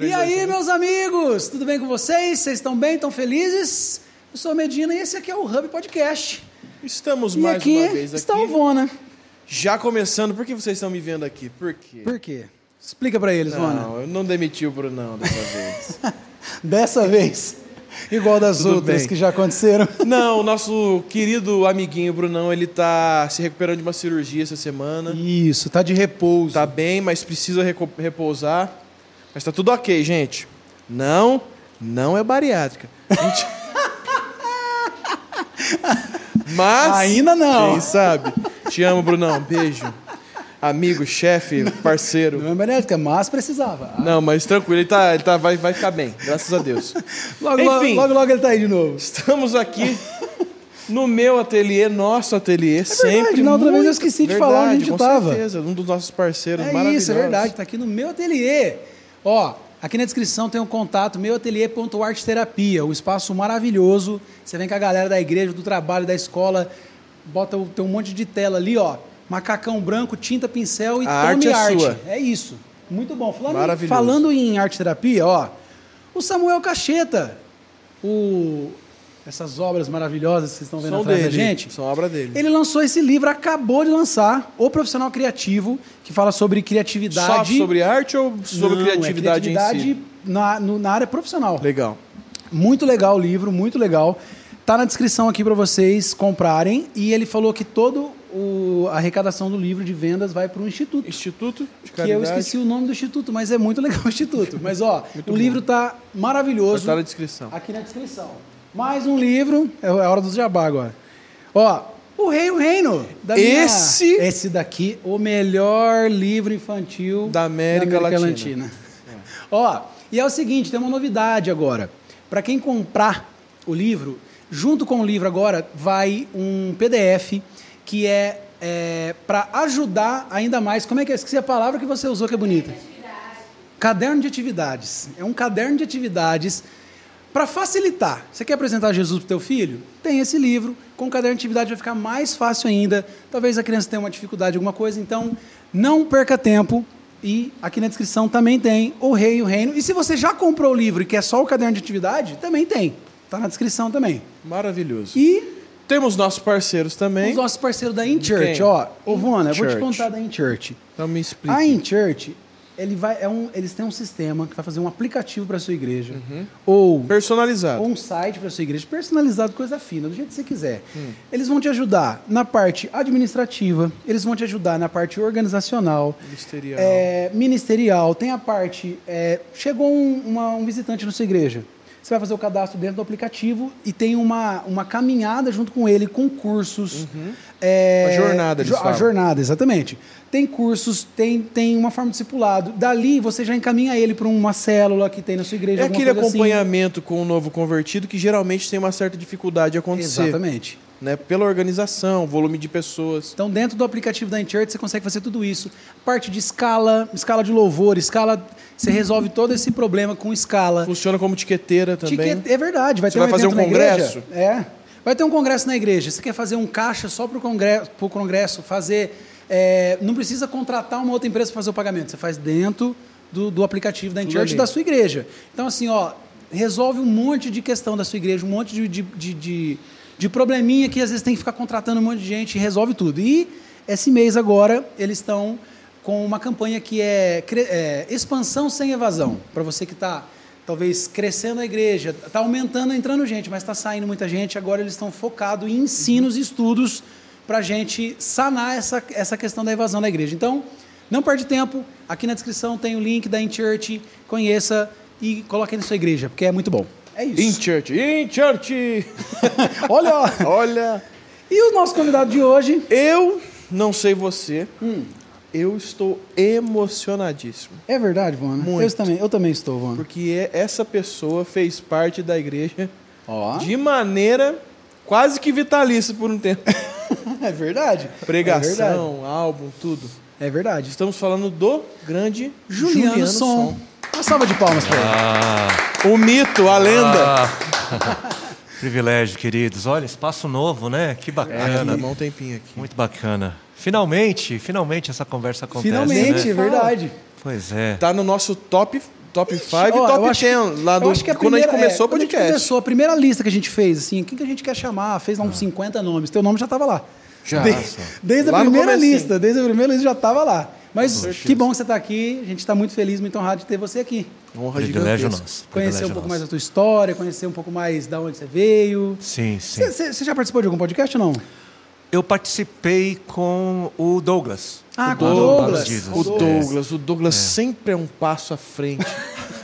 E aí, meus amigos, tudo bem com vocês? Vocês estão bem? Estão felizes? Eu sou a Medina e esse aqui é o Hub Podcast. Estamos E mais aqui uma vez aqui. está o Vona. Já começando, por que vocês estão me vendo aqui? Por quê? Por quê? Explica pra eles, Vona. Não, eu não demiti o Brunão dessa vez. Dessa vez, igual das Tudo outras bem. que já aconteceram. não, o nosso querido amiguinho Brunão, ele tá se recuperando de uma cirurgia essa semana. Isso, tá de repouso. Tá bem, mas precisa repousar. Mas tá tudo ok, gente. Não, não é bariátrica. Gente- Mas. Ainda não. Quem sabe? Te amo, Brunão. Beijo. Amigo, chefe, parceiro. Não é médica, mas precisava. Não, mas tranquilo, ele, tá, ele tá, vai, vai ficar bem, graças a Deus. Logo, logo, Enfim. logo, logo ele tá aí de novo. Estamos aqui no meu ateliê, nosso ateliê, sempre. na outra vez eu muito- esqueci de falar onde a gente com tava. certeza, um dos nossos parceiros É maravilhosos. isso, é verdade. Tá aqui no meu ateliê. Ó, aqui na descrição tem um contato, meuateliê.arteterapia, um espaço maravilhoso. Você vem com a galera da igreja, do trabalho, da escola, bota o- tem um monte de tela ali, ó. Macacão branco, tinta, pincel e A tome arte é arte. sua. É isso. Muito bom. Falando, falando em arte terapia, ó, o Samuel Cacheta, o essas obras maravilhosas que vocês estão vendo São atrás dele, da gente. são obra dele. Ele lançou esse livro, acabou de lançar, O Profissional Criativo, que fala sobre Só criatividade. sobre arte ou sobre Não, criatividade, é criatividade em si? na, no- na área profissional. Legal. Muito legal o livro, muito legal. Tá na descrição aqui para vocês comprarem. E ele falou que toda a arrecadação do livro de vendas vai para o Instituto. Instituto de Que Caridade. eu esqueci o nome do Instituto, mas é muito legal o Instituto. Mas ó, o bom. livro tá maravilhoso. Vai estar na descrição. Aqui na descrição. Mais um livro, é a hora dos jabá agora. Ó, O Rei o Reino. Da minha- Esse- Esse daqui, o melhor livro infantil Da América Latina. Ó, e é o seguinte, tem uma novidade agora. Para quem comprar o livro, junto com o livro agora vai um PDF que é, para ajudar ainda mais. Como é que é? Esqueci a palavra que você usou que é bonita. Caderno de atividades. É um caderno de atividades para facilitar. Você quer apresentar Jesus para o teu filho? Tem esse livro. Com o caderno de atividade vai ficar mais fácil ainda. Talvez a criança tenha uma dificuldade, alguma coisa. Então, não perca tempo. E aqui na descrição também tem o Rei e o Reino. E se você já comprou o livro e quer só o caderno de atividade, também tem. Está na descrição também. Maravilhoso. E Temos nossos parceiros também. os nossos parceiros da InChurch, ó. Ô, Vona, eu vou te contar da InChurch. Então me explica. A InChurch, ele vai, é um, eles têm um sistema que vai fazer um aplicativo para sua igreja. Uhum. Ou Personalizado. ou um site para sua igreja, personalizado, coisa fina, do jeito que você quiser. Hum. Eles vão te ajudar na parte administrativa, eles vão te ajudar na parte organizacional, Ministerial. é, ministerial, tem a parte. é, chegou um, uma- um visitante na sua igreja. Você vai fazer o cadastro dentro do aplicativo e tem uma, uma caminhada junto com ele, com cursos. É, Uma jornada, eles A falam. jornada, exatamente. Tem cursos, tem, tem uma forma de discipulado. Dali você já encaminha ele para uma célula que tem na sua igreja. É aquele assim. acompanhamento com o novo convertido que geralmente tem uma certa dificuldade de acontecer. Exatamente. Né? Pela organização, volume de pessoas. Então, dentro do aplicativo da InChurch, você consegue fazer tudo isso. Parte de escala, escala de louvor, escala. Você resolve todo esse problema com escala. Funciona como tiqueteira também. Ticket- É verdade, vai Você ter um vai fazer evento um congresso? igreja. É. Vai ter um congresso na igreja. Você quer fazer um caixa só para o congresso, pro congresso fazer. é, não precisa contratar uma outra empresa para fazer o pagamento. Você faz dentro do, do aplicativo da ali. da sua igreja. Então, assim, ó, resolve um monte de questão da sua igreja, um monte de, de, de, de, probleminha que às vezes tem que ficar contratando um monte de gente e resolve tudo. E esse mês agora, eles estão com uma campanha que é, é, expansão sem evasão. Para você que está talvez crescendo a igreja, está aumentando, entrando gente, mas está saindo muita gente. Agora eles estão focados em ensinos e estudos para a gente sanar essa, essa questão da evasão da igreja. Então, não perde tempo. Aqui na descrição tem o link da InChurch. Conheça e coloque aí na sua igreja, porque é muito bom. É isso. In church, in church. Olha. Olha, E o nosso convidado de hoje eu não sei você, Hum. Eu estou emocionadíssimo. é verdade, Vona. Muito. Eu também, eu também estou, Vona. Porque é- essa pessoa fez parte da igreja Ó. de maneira quase que vitalícia por um tempo. É verdade. É verdade. Pregação, álbum, tudo. É verdade. Estamos falando do grande Juliano, Som. Uma salva de palmas para ele. Ah, O mito, a lenda. ah. Privilégio, queridos. Olha, espaço novo, né? Que É, bacana. tá um tempinho aqui. Muito bacana. Finalmente, finalmente essa conversa acontece. Finalmente, é né? verdade. Pois é. Tá no nosso top top 5 Ó, e eu top acho que- 10 lá do acho que a quando a gente primeira- começou é, o quando a podcast. gente começou, a primeira lista que a gente fez, assim, quem que a gente quer chamar? Fez lá uns 50 nomes. Teu nome já estava lá. Já. De- desde a Lá no primeira lista, desde a primeira lista já estava lá. Mas certeza. que bom que você está aqui. A gente está muito feliz, muito honrado de ter você aqui. Honra Privilégio nosso. Conhecer um pouco mais nosso. da tua história, conhecer um pouco mais da onde você veio. Sim, sim. Você já participou de algum podcast ou não? Eu participei com o Douglas. Ah, O Douglas Douglas. O Douglas, o Douglas sempre é um passo à frente.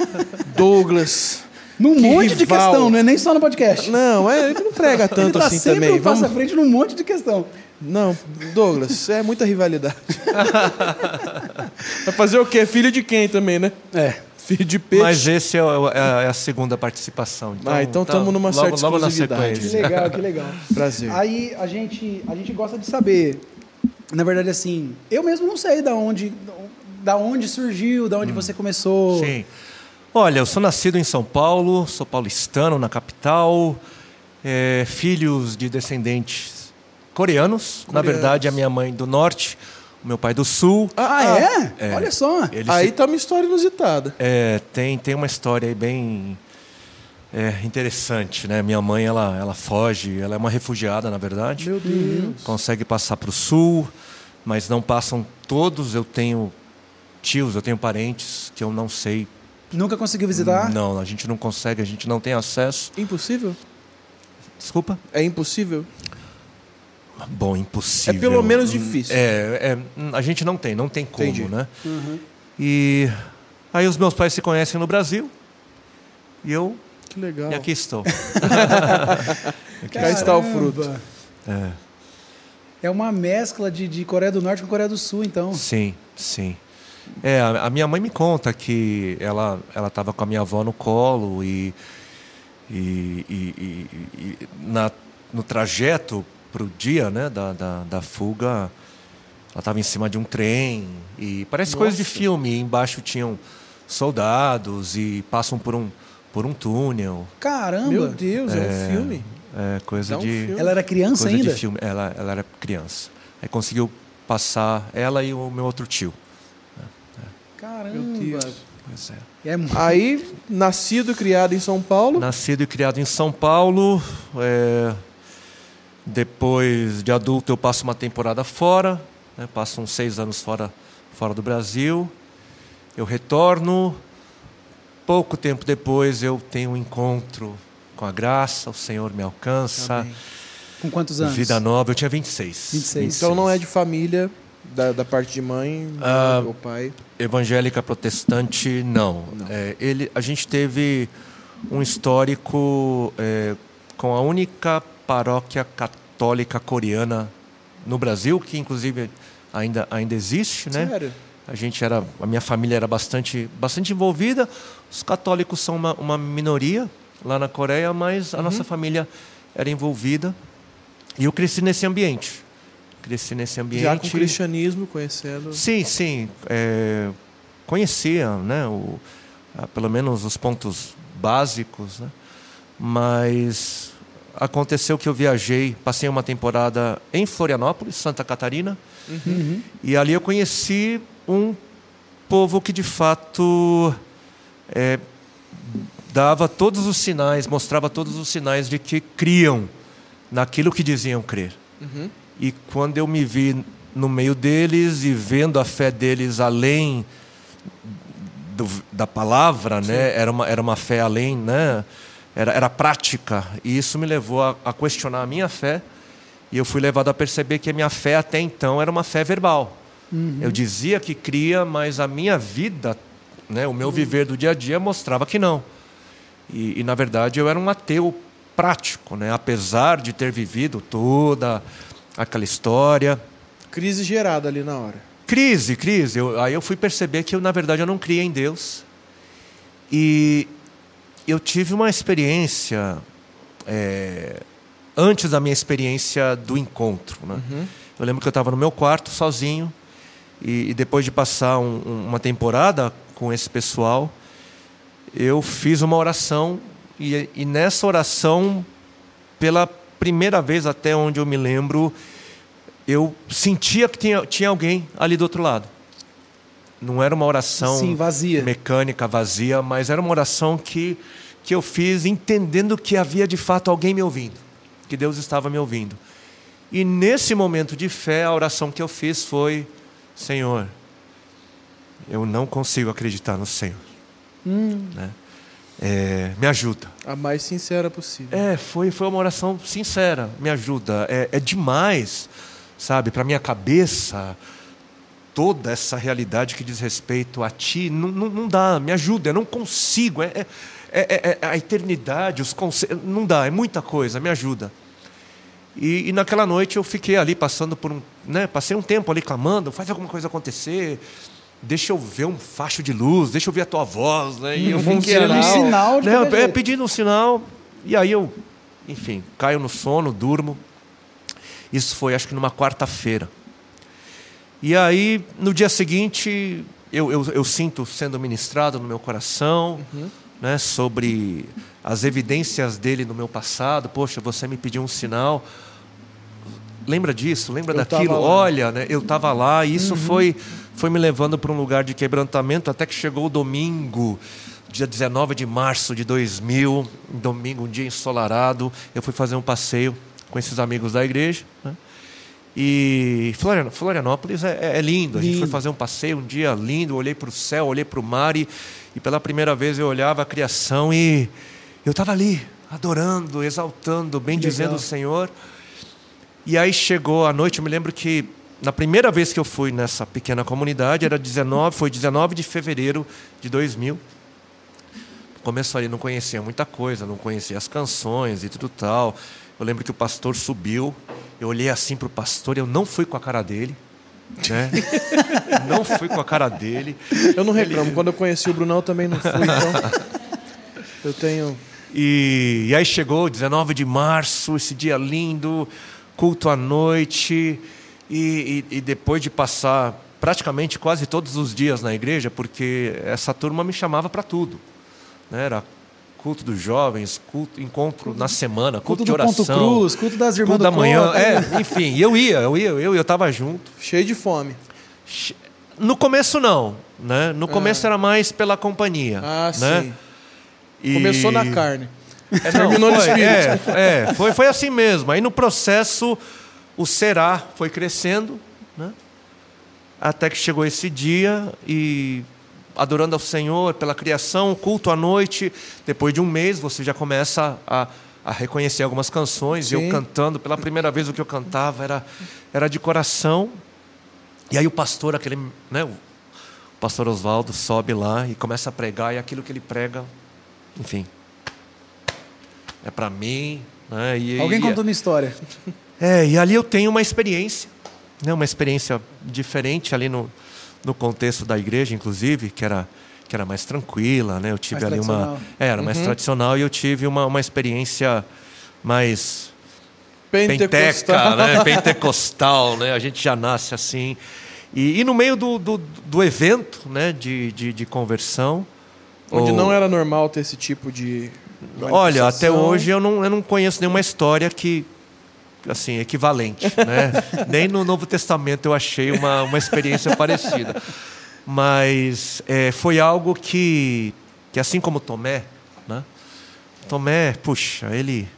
Douglas. Num Que monte de rival. questão, não é nem só no podcast. Não, é, ele não prega Ele tanto tá assim sempre também. um passo à Vamos... frente num monte de questão. Não, Douglas, é muita rivalidade. Vai fazer o quê? Filho de quem também, né? É. Peixe. Mas esse é, é a- é a segunda participação. Ah, então tá tamo numa logo, certa logo na exclusividade. Que sequência. legal, que legal. Prazer. Aí a gente, a gente gosta de saber, na verdade, assim, eu mesmo não sei da onde, da onde surgiu, da onde você começou. Sim. Olha, eu sou nascido em São Paulo, sou paulistano, na capital, é, filhos de descendentes coreanos. Na Coreanos. verdade, a minha mãe do norte, meu pai do sul. Ah, é? Olha só. Eles Aí se- tá uma história inusitada. é, tem, tem uma história aí bem é, interessante, né? Minha mãe, ela, ela foge, ela é uma refugiada, na verdade. Meu Deus. consegue passar para o sul, mas não passam todos. Eu tenho tios, eu tenho parentes que eu não sei. Nunca conseguiu visitar? Não, a gente não consegue, a gente não tem acesso. Impossível? Desculpa? É impossível? Bom, impossível. É pelo menos difícil. É, é, a gente não tem, não tem como, Entendi. né? E aí os meus pais se conhecem no Brasil e eu Que legal. e aqui estou. Cá está o fruto. Caramba. É, É uma mescla de, de Coreia do Norte com Coreia do Sul, então. sim, sim. É, a, a minha mãe me conta que ela ela estava com a minha avó no colo e e, e- e- e na, no trajeto para o dia né, da, da, da fuga, ela estava em cima de um trem e parece coisa de Nossa. filme. Embaixo tinham soldados e passam por um por um túnel. Caramba! Meu Deus, é, um filme. É coisa um de filme. Ela era criança coisa ainda? de filme. Ela, ela era criança. Aí conseguiu passar ela e o meu outro tio. Caramba! Meu Deus. Pois é. É mu- Aí, nascido e criado em São Paulo. Nascido e criado em São Paulo. é, Depois de adulto eu passo uma temporada fora. Né? Passo uns seis anos fora, fora do Brasil. Eu retorno. Pouco tempo depois eu tenho um encontro com a graça. O Senhor me alcança. Amém. Com quantos anos? Vida nova. Eu tinha 26. 26. Então não é de família, da, da parte de mãe Ah, ou pai. Evangélica protestante, não. É, ele, a gente teve um histórico é, com a única paróquia católica coreana no Brasil, que inclusive ainda, ainda existe, né? Sério? A gente era, a minha família era bastante, bastante envolvida. Os católicos são uma, uma minoria lá na Coreia, mas a nossa família era envolvida. E eu cresci nesse ambiente. Cresci nesse ambiente. Já com o cristianismo, conhecendo. Sim, sim. é, conhecia, né, o, pelo menos os pontos básicos, né? mas aconteceu que eu viajei, passei uma temporada em Florianópolis, Santa Catarina, Uhum. e ali eu conheci um povo que de fato é, dava todos os sinais, mostrava todos os sinais de que criam naquilo que diziam crer. Uhum. E quando eu me vi no meio deles e vendo a fé deles além do- da palavra, né? Era uma, era uma fé além, né? Era, era prática. E isso me levou a, a questionar a minha fé. E eu fui levado a perceber que a minha fé até então era uma fé verbal. Eu dizia que cria, mas a minha vida, né? O meu viver do dia a dia mostrava que não. E, e, na verdade eu era um ateu prático, né? Apesar de ter vivido toda aquela história, Crise gerada ali na hora. crise, crise. Eu- aí eu fui perceber que eu na verdade eu não cria em Deus. E eu tive uma experiência é, antes da minha experiência do encontro, né? Eu lembro que eu estava no meu quarto sozinho e, e depois de passar um- uma temporada com esse pessoal, eu fiz uma oração e, e nessa oração, pela primeira vez até onde eu me lembro, eu sentia que tinha, tinha alguém ali do outro lado. Não era uma oração Sim, vazia. mecânica, vazia, mas era uma oração que, que eu fiz entendendo que havia de fato alguém me ouvindo, que Deus estava me ouvindo. E nesse momento de fé, a oração que eu fiz foi: Senhor, eu não consigo acreditar no Senhor. Né? É, me ajuda. A mais sincera possível. É, foi, foi uma oração sincera. Me ajuda. É, é demais, sabe, para minha cabeça, toda essa realidade que diz respeito a ti. Não, não, não dá, me ajuda. Eu não consigo. É, é, é, é a eternidade, os conceitos. Não dá, é muita coisa. Me ajuda. E, e, naquela noite eu fiquei ali passando por um. Né, passei um tempo ali clamando, faz alguma coisa acontecer deixa eu ver um facho de luz, deixa eu ver a tua voz, né? E eu um sinal, um sinal de né? É, pedindo um sinal, e aí eu, enfim, caio no sono, durmo. Isso foi, acho que numa quarta-feira. E aí, no dia seguinte, eu, eu, eu, sinto sendo ministrado no meu coração, uhum. né, sobre as evidências dele no meu passado. Poxa, você me pediu um sinal. Lembra disso? Lembra eu daquilo? Olha, né, eu estava lá e isso uhum. foi foi me levando para um lugar de quebrantamento até que chegou o domingo, dia 19 de março de 2000, um domingo, um dia ensolarado. Eu fui fazer um passeio com esses amigos da igreja. Né? E Florianópolis é, é, lindo. A gente foi fazer um passeio, um dia lindo. olhei para o céu, olhei para o mar e, e pela primeira vez eu olhava a criação e eu estava ali, adorando, exaltando, bendizendo o Senhor. E aí chegou a noite, eu me lembro que na primeira vez que eu fui nessa pequena comunidade, era 19, foi 19 de fevereiro de 2000. Começou ali, não conhecia muita coisa, não conhecia as canções e tudo tal. Eu lembro que o pastor subiu, eu olhei assim para o pastor, eu não fui com a cara dele. Né? não fui com a cara dele. Eu não reclamo, Ele... quando eu conheci o Brunão eu também não fui, então. eu tenho. E, e aí chegou 19 de março, esse dia lindo, culto à noite. E, e, e, depois de passar praticamente quase todos os dias na igreja, porque essa turma me chamava para tudo. Né? Era culto dos jovens, culto, encontro culto, na semana, culto, culto de oração. Ponto Cruz, culto das irmãs culto da manhã. É, enfim, eu ia, eu ia, eu estava junto. Cheio de fome. No começo não, né? No começo é. era mais pela companhia. Ah, né? sim. E... Começou na carne. É, não, Terminou foi, no espírito. É, é, foi, foi assim mesmo. Aí no processo o será foi crescendo, né? até que chegou esse dia e adorando ao Senhor pela criação, culto à noite. Depois de um mês, você já começa a, a reconhecer algumas canções. Eu cantando, pela primeira vez o que eu cantava era, era de coração. E aí o pastor, aquele, né, o pastor Oswaldo, sobe lá e começa a pregar, e aquilo que ele prega, enfim, é para mim. Né, e, Alguém e, contou uma história. É, e ali eu tenho uma experiência, né, uma experiência diferente ali no, no contexto da igreja, inclusive, que era, que era mais tranquila, né? Eu tive mais ali uma. É, era mais uhum. tradicional e eu tive uma, uma experiência mais. Pentecostal. Penteca, né? Pentecostal, né? A gente já nasce assim. E, e no meio do, do, do, evento né? de, de, de conversão. Onde ou... não era normal ter esse tipo de. Olha, até hoje eu não, eu não conheço nenhuma história que, assim, equivalente. Né? Nem no Novo Testamento eu achei uma, uma experiência parecida. Mas é, foi algo que, que, assim como Tomé, né? Tomé, puxa, ele.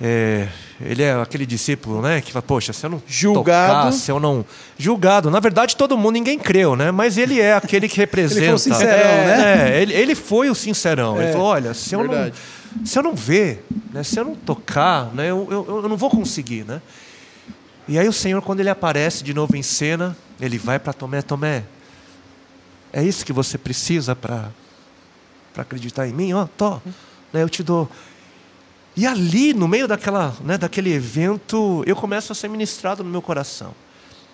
É, ele é aquele discípulo, né? Que fala, poxa, se eu não julgado, tocar, se eu não julgado, na verdade todo mundo ninguém creu, né? Mas ele é aquele que representa. ele foi o sincerão, é, né? É, ele, ele foi o sincerão. É, ele falou, olha, se eu verdade. não se eu não ver, né, se eu não tocar, né, eu, eu, eu não vou conseguir. Né? E aí o Senhor, quando ele aparece de novo em cena, ele vai para Tomé, Tomé, é isso que você precisa para acreditar em mim? Ó, tô, né, eu te dou. E ali, no meio daquela, né, daquele evento, eu começo a ser ministrado no meu coração.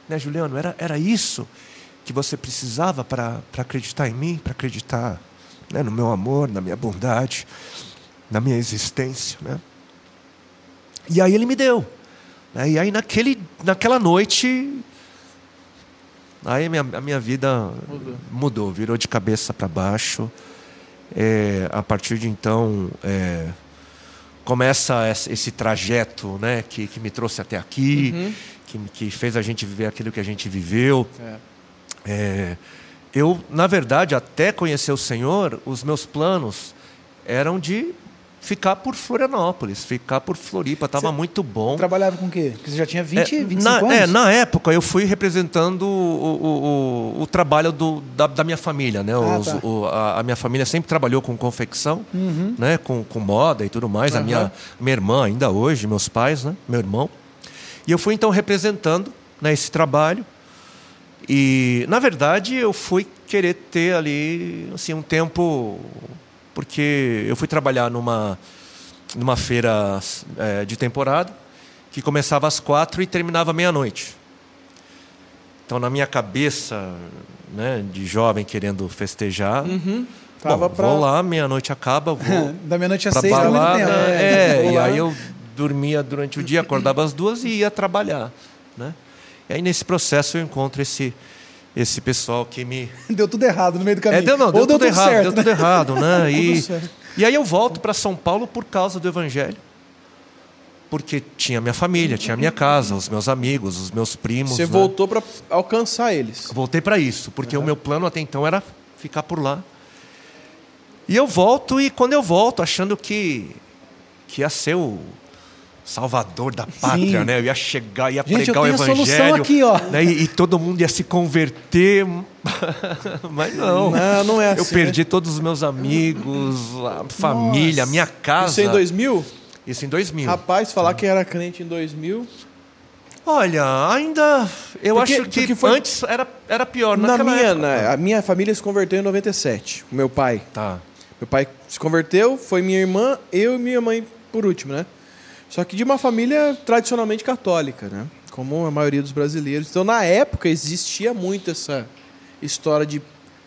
Né, Juliano, era, era isso que você precisava para acreditar em mim, para acreditar né, no meu amor, na minha bondade na minha existência. Né? E aí ele me deu. Né? E aí naquele, naquela noite, aí a minha, a minha vida mudou. mudou. virou de cabeça para baixo. É, a partir de então, é, começa esse trajeto né, que, que me trouxe até aqui, uhum. que, que fez a gente viver aquilo que a gente viveu. É. É, eu, na verdade, até conhecer o Senhor, os meus planos eram de ficar por Florianópolis, ficar por Floripa, estava muito bom. Trabalhava com o quê? Porque você já tinha 20, É, 25 na, anos? É, na época eu fui representando o, o, o, o trabalho do, da, da minha família, né? Ah, Os- tá. o- a, a minha família sempre trabalhou com confecção, né? Com, com moda e tudo mais. A Aham. minha, minha irmã ainda hoje, meus pais, né? Meu irmão. E eu fui então representando né, esse trabalho. E na verdade eu fui querer ter ali assim um tempo porque eu fui trabalhar numa numa feira eh, de temporada que começava às quatro e terminava meia-noite. Então na minha cabeça, né, de jovem querendo festejar, Uhum. Tava bom, pra- vou lá, meia-noite acaba, vou da meia-noite às seis muito balada, tempo. é, Vou e aí eu dormia durante o dia, acordava às duas e ia trabalhar, né? E aí nesse processo eu encontro esse esse pessoal que me Deu tudo errado no meio do caminho. é, deu, não, deu Ou tudo errado, certo, deu né? tudo errado, né? E, certo. e aí eu volto para São Paulo por causa do Evangelho. Porque tinha minha família, tinha minha casa, os meus amigos, os meus primos. Você né? voltou pra alcançar eles. Eu Voltei para isso, porque o meu plano até então era ficar por lá. E eu volto, e quando eu volto, achando que, que ia ser o salvador da pátria, Sim. né? Eu ia chegar, ia Gente, pregar o evangelho. aqui, ó. né? E, e todo mundo ia se converter. Mas não. Não, não é assim. Eu perdi todos os meus amigos, a família, a minha Né? casa. Isso em 2000? Isso em 2000. Rapaz, falar que era crente em 2000. Olha, ainda. Eu Porque- acho que foi- antes era, era pior. Na minha, época. na- a minha família se converteu em 97. O meu pai. Tá. Meu pai se converteu, foi minha irmã, eu e minha mãe por último, né? Só que de uma família tradicionalmente católica, né? Como a maioria dos brasileiros. Então, na época, existia muito essa história de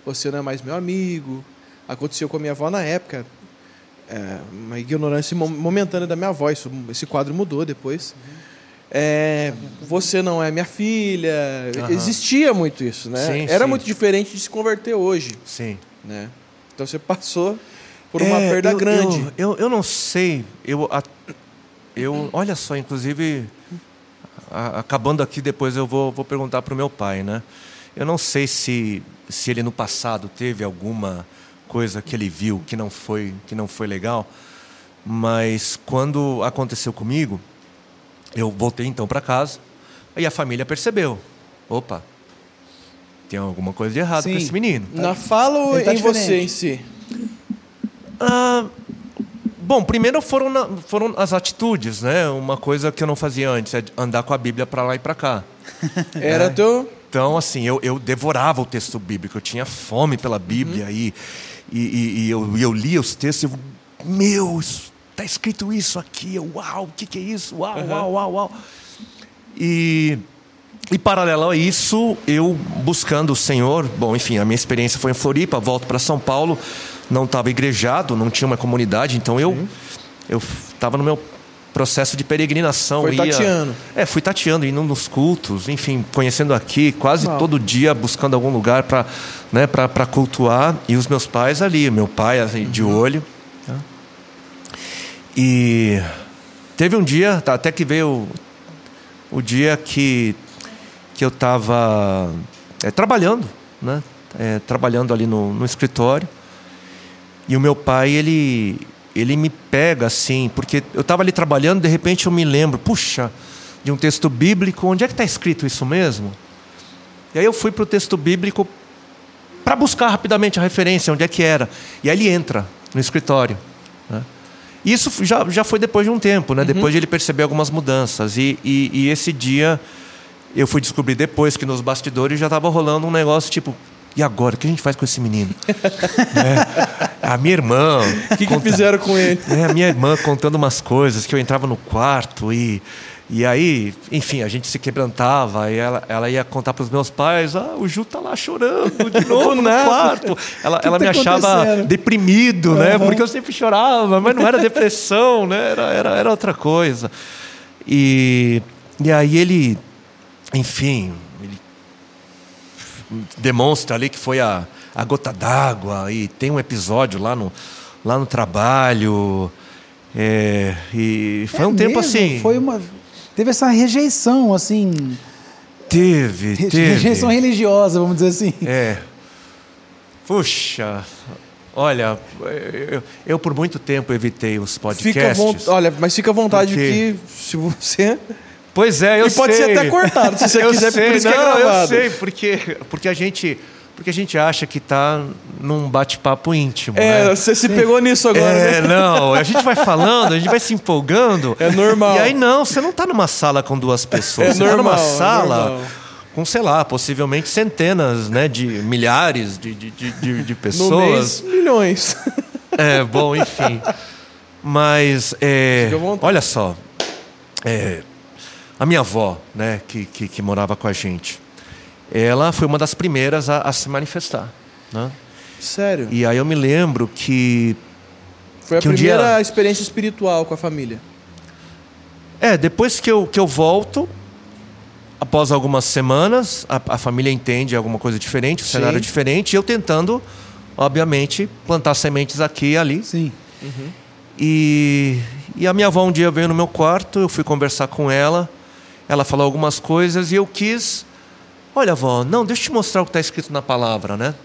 você não é mais meu amigo. Aconteceu com a minha avó na época. É, uma ignorância mo- momentânea da minha avó. Isso- esse quadro mudou depois. É, você não é minha filha. Aham. Existia muito isso, né? Sim, Era sim. muito diferente de se converter hoje Sim. né? Então você passou por uma É, perda eu- grande. Eu, eu, eu não sei. Eu, a- eu, olha só, inclusive, a- acabando aqui, depois eu vou, vou perguntar para o meu pai, né? Eu não sei se, se ele no passado teve alguma coisa que ele viu que não foi, que não foi legal, mas quando aconteceu comigo, eu voltei então para casa, aí a família percebeu. Opa, tem alguma coisa de errado Sim. com esse menino. Na fala ou tá em você diferente. em si? Ah, bom, primeiro foram, na- foram as atitudes, né? Uma coisa que eu não fazia antes, é andar com a Bíblia para lá e para cá. Era teu. Então, assim, eu, eu devorava o texto bíblico, eu tinha fome pela Bíblia e, e, e- e eu, eu lia os textos e eu, meu, está escrito isso aqui, uau, o que, que é isso? Uau, uau, uau, uau. E, e paralelo a isso, eu buscando o Senhor, bom, enfim, a minha experiência foi em Floripa, volto para São Paulo, não estava igrejado, não tinha uma comunidade, então eu eu estava no meu processo de peregrinação. Foi ia- tateando. É, fui tateando, indo nos cultos, enfim, conhecendo aqui, quase Uau. todo dia buscando algum lugar para né, pra- pra cultuar, e os meus pais ali, meu pai assim, de Uhum. olho. tá? E teve um dia, tá, até que veio o dia que, que eu estava trabalhando, né? É, trabalhando ali no, no escritório. E o meu pai, ele, ele me pega assim, porque eu estava ali trabalhando, de repente eu me lembro, puxa, de um texto bíblico, onde é que está escrito isso mesmo? E aí eu fui para o texto bíblico para buscar rapidamente a referência, onde é que era. E aí ele entra no escritório. Né? Isso já, já foi depois de um tempo, né? depois de ele perceber algumas mudanças. E, e, e esse dia eu fui descobrir depois que nos bastidores já estava rolando um negócio tipo. E agora? O que a gente faz com esse menino? É, a minha irmã. O que, que fizeram com ele? É, a minha irmã contando umas coisas que eu entrava no quarto e. E aí, enfim, a gente se quebrantava, e ela, ela ia contar para os meus pais: ah, o Ju tá lá chorando de novo no quarto. Ela, ela tá me achava deprimido, né? Porque eu sempre chorava, mas não era depressão, né? Era, era, era outra coisa. E, e aí ele, enfim, demonstra ali que foi a, a gota d'água e tem um episódio lá no, lá no trabalho. é, e foi É um tempo mesmo? assim. Foi uma... Teve essa rejeição, assim... Teve, re- teve. Rejeição religiosa, vamos dizer assim. É. Puxa, olha, eu, eu por muito tempo evitei os Fica podcasts. vontade, olha, mas fica à vontade Porque- que se você Pois é, eu E pode sei. ser até cortado, se você eu quiser, sei, por isso que é não, gravado. Eu sei, porque, porque, a gente, porque a gente acha que tá num bate-papo íntimo. É, né? você se pegou nisso agora, É, né? não, a gente vai falando, a gente vai se empolgando. É normal. E aí, não, você não tá numa sala com duas pessoas. É você tá normal, numa é sala normal. com, sei lá, possivelmente centenas, né, de milhares de, de, de, de- de No pessoas. mês, milhões. É, bom, enfim. Mas, é, olha só. é, a minha avó, né, que, que, que morava com a gente, ela foi uma das primeiras a, a se manifestar. Né? Sério. E aí eu me lembro que. Foi a que um primeira dia- experiência espiritual com a família. É, depois que eu, que eu volto, após algumas semanas, a, a família entende alguma coisa diferente, o cenário é diferente, e eu tentando, obviamente, plantar sementes aqui e ali. Sim. E, e a minha avó um dia veio no meu quarto, eu fui conversar com ela, ela falou algumas coisas e eu quis. Olha, avó, não, deixa eu te mostrar o que está escrito na palavra, né?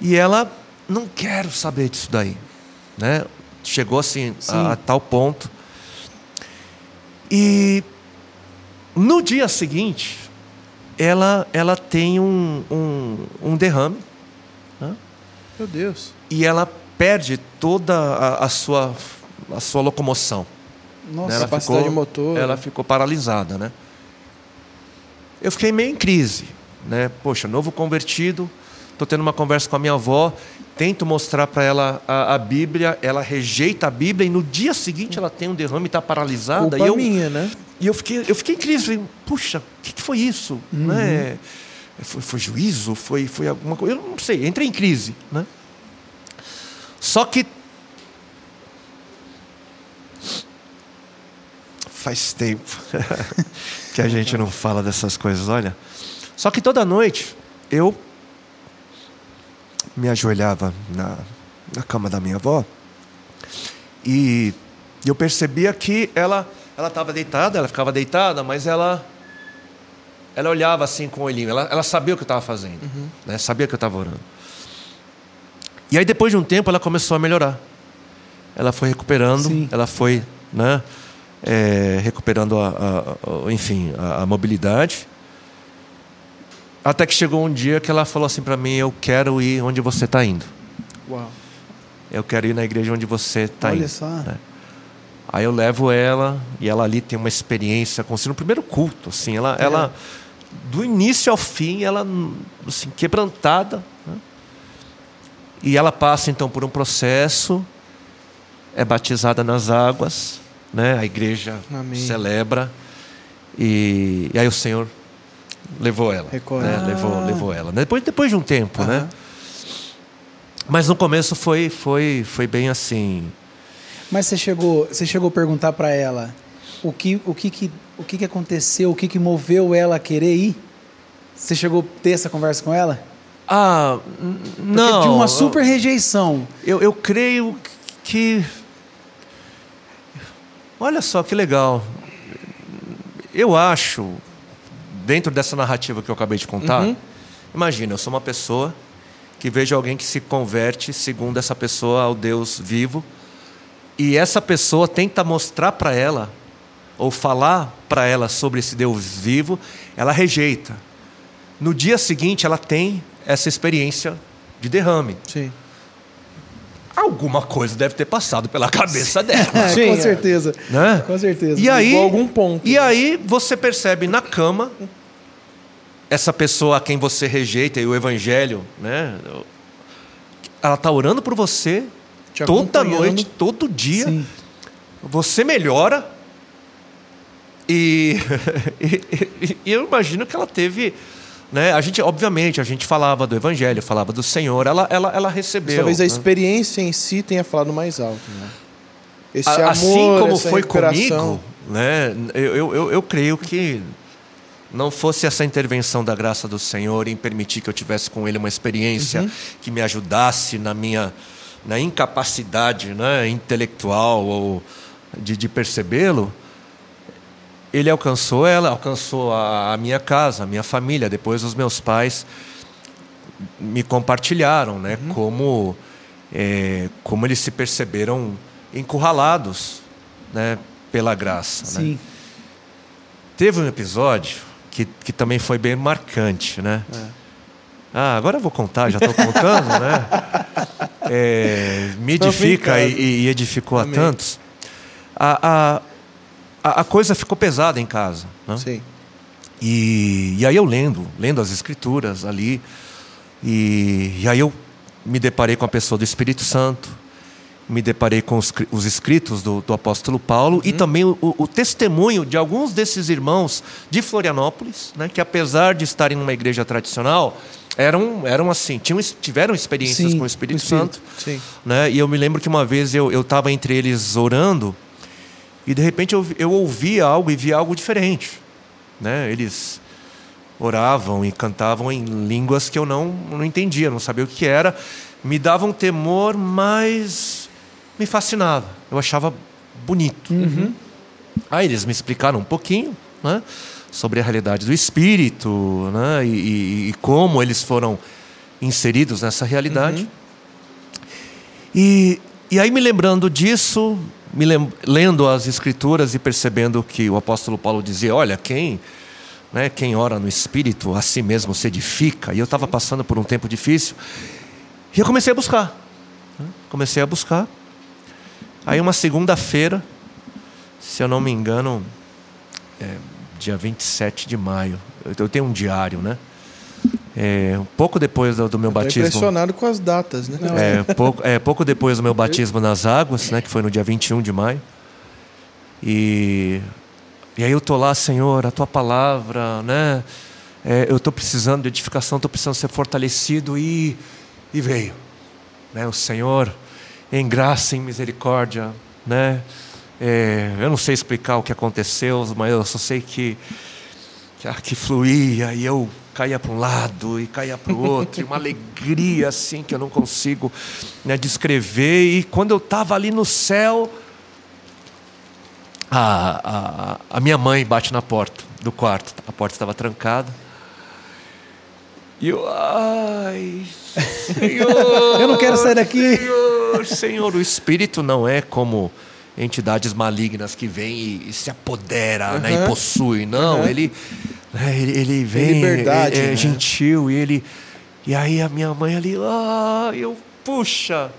E ela, não quero saber disso daí, né? Chegou assim a, a tal ponto. E no dia seguinte, ela, ela tem um, um, um derrame Meu Deus. e ela perde toda a, a sua, a sua locomoção. Nossa, né? Ela capacidade ficou, motora. Ela ficou paralisada, né? Eu fiquei meio em crise, né? Poxa, novo convertido, estou tendo uma conversa com a minha avó, tento mostrar para ela a, a Bíblia, ela rejeita a Bíblia e no dia seguinte ela tem um derrame e está paralisada. Culpa e eu, minha, né? e eu fiquei, eu fiquei em crise. Falei, puxa, o que, que foi isso? Né? Foi, foi juízo? Foi, foi alguma coisa? Eu não sei, entrei em crise. Né? Só que. Faz tempo que a gente não fala dessas coisas, olha. Só que toda noite eu me ajoelhava na, na cama da minha avó e eu percebia que ela ela estava deitada, ela ficava deitada, mas ela ela olhava assim com o olhinho, ela, ela sabia o que eu estava fazendo, né? sabia que eu estava orando. E aí depois de um tempo ela começou a melhorar. Ela foi recuperando, Sim. ela foi, né, é, recuperando a, a- a- enfim, a, a mobilidade. Até que chegou um dia que ela falou assim para mim: Eu quero ir onde você está indo. Uau. Eu quero ir na igreja onde você está Olha indo. só. né? Aí eu levo ela e ela ali tem uma experiência com no primeiro culto, assim, ela, É. ela do início ao fim, ela assim, quebrantada. né? E ela passa então por um processo, é batizada nas águas, né? A igreja Amém. celebra e, e aí o Senhor levou ela, né? Ah. levou, levou ela. Depois, depois de um tempo, né? Mas no começo foi, foi, foi bem assim. Mas você chegou, você chegou a perguntar pra ela o que, o que, que, o que, que aconteceu, o que, que moveu ela a querer ir? Você chegou a ter essa conversa com ela? Ah, n- Porque não. de uma super rejeição. Eu, eu creio que. Olha só que legal. Eu acho, dentro dessa narrativa que eu acabei de contar, Uhum. imagina, eu sou uma pessoa que vejo alguém que se converte segundo essa pessoa ao Deus vivo, e essa pessoa tenta mostrar para ela, ou falar para ela sobre esse Deus vivo, ela rejeita. No dia seguinte, ela tem essa experiência de derrame Sim. Alguma coisa deve ter passado pela cabeça dela. É, Sim, com certeza. né? Com certeza. E aí, algum ponto. e aí você percebe na cama essa pessoa a quem você rejeita e o evangelho, né? Ela tá orando por você Te toda noite, todo dia. Sim. Você melhora e, e- e eu imagino que ela teve, né? A gente, obviamente, a gente falava do evangelho, falava do Senhor. Ela, ela, ela recebeu. Talvez a né? experiência em si tenha falado mais alto, né? Esse A- amor, assim como essa foi comigo, né? Eu, eu, eu, eu creio que não fosse essa intervenção da graça do Senhor em permitir que eu tivesse com Ele uma experiência Uhum. que me ajudasse na minha na incapacidade né, intelectual ou de, de percebê-lo, ele alcançou ela, alcançou a, a minha casa, a minha família, depois os meus pais me compartilharam, né? Uhum. Como, é, como eles se perceberam encurralados, né? Pela graça. né? Sim. Teve um episódio que, que também foi bem marcante, né? Ah, agora eu vou contar, já estou contando, né? É, me edifica e, e edificou a Amém. tantos. A, a, a, a coisa ficou pesada em casa. Né? Sim. E, e aí eu lendo, lendo as escrituras ali, e, e aí eu me deparei com a pessoa do Espírito Santo, me deparei com os, os escritos do, do apóstolo Paulo e também o, o- testemunho de alguns desses irmãos de Florianópolis, né, que apesar de estarem numa igreja tradicional, eram, eram assim, tinham, tiveram experiências Sim, com o Espírito o Espírito. Santo. Sim. Né? E eu me lembro que uma vez eu estava entre eles orando e de repente eu, eu ouvia algo e via algo diferente. Né? Eles oravam e cantavam em línguas que eu não, não entendia, não sabia o que era. Me dava um temor, mas me fascinava. Eu achava bonito. Aí eles me explicaram um pouquinho né, sobre a realidade do espírito né, e, e- e como eles foram inseridos nessa realidade. E, e aí, me lembrando disso, me lendo as escrituras e percebendo que o apóstolo Paulo dizia: olha, quem. Né, quem ora no espírito, a si mesmo se edifica. E eu estava passando por um tempo difícil. E eu comecei a buscar. né, Comecei a buscar. Aí, uma segunda-feira, se eu não me engano, é, dia 27 de maio. Eu tenho um diário, né? É, um pouco depois do, do meu batismo. impressionado com as datas, né? Não, É, pouco, é, pouco depois do meu batismo nas águas, né, que foi no dia 21 de maio. E, e aí eu tô lá, Senhor, a tua palavra, né? é, eu estou precisando de edificação, estou precisando ser fortalecido e, e veio. Né, o Senhor, em graça, em misericórdia, né? É, eu não sei explicar o que aconteceu, mas eu só sei que que, que fluía e eu caía para um lado e caía para o outro, e uma alegria assim que eu não consigo né, descrever. E quando eu estava ali no céu, a, a, a minha mãe bate na porta do quarto, a porta estava trancada. E eu, ai, Senhor, Eu não quero sair daqui. Senhor, Senhor, o Espírito não é como entidades malignas que vêm e, e se apodera né, e possui. Não, Aham. ele, né, ele, ele vem, liberdade, é, é né? gentil e ele. E aí a minha mãe ali, ah, eu, puxa,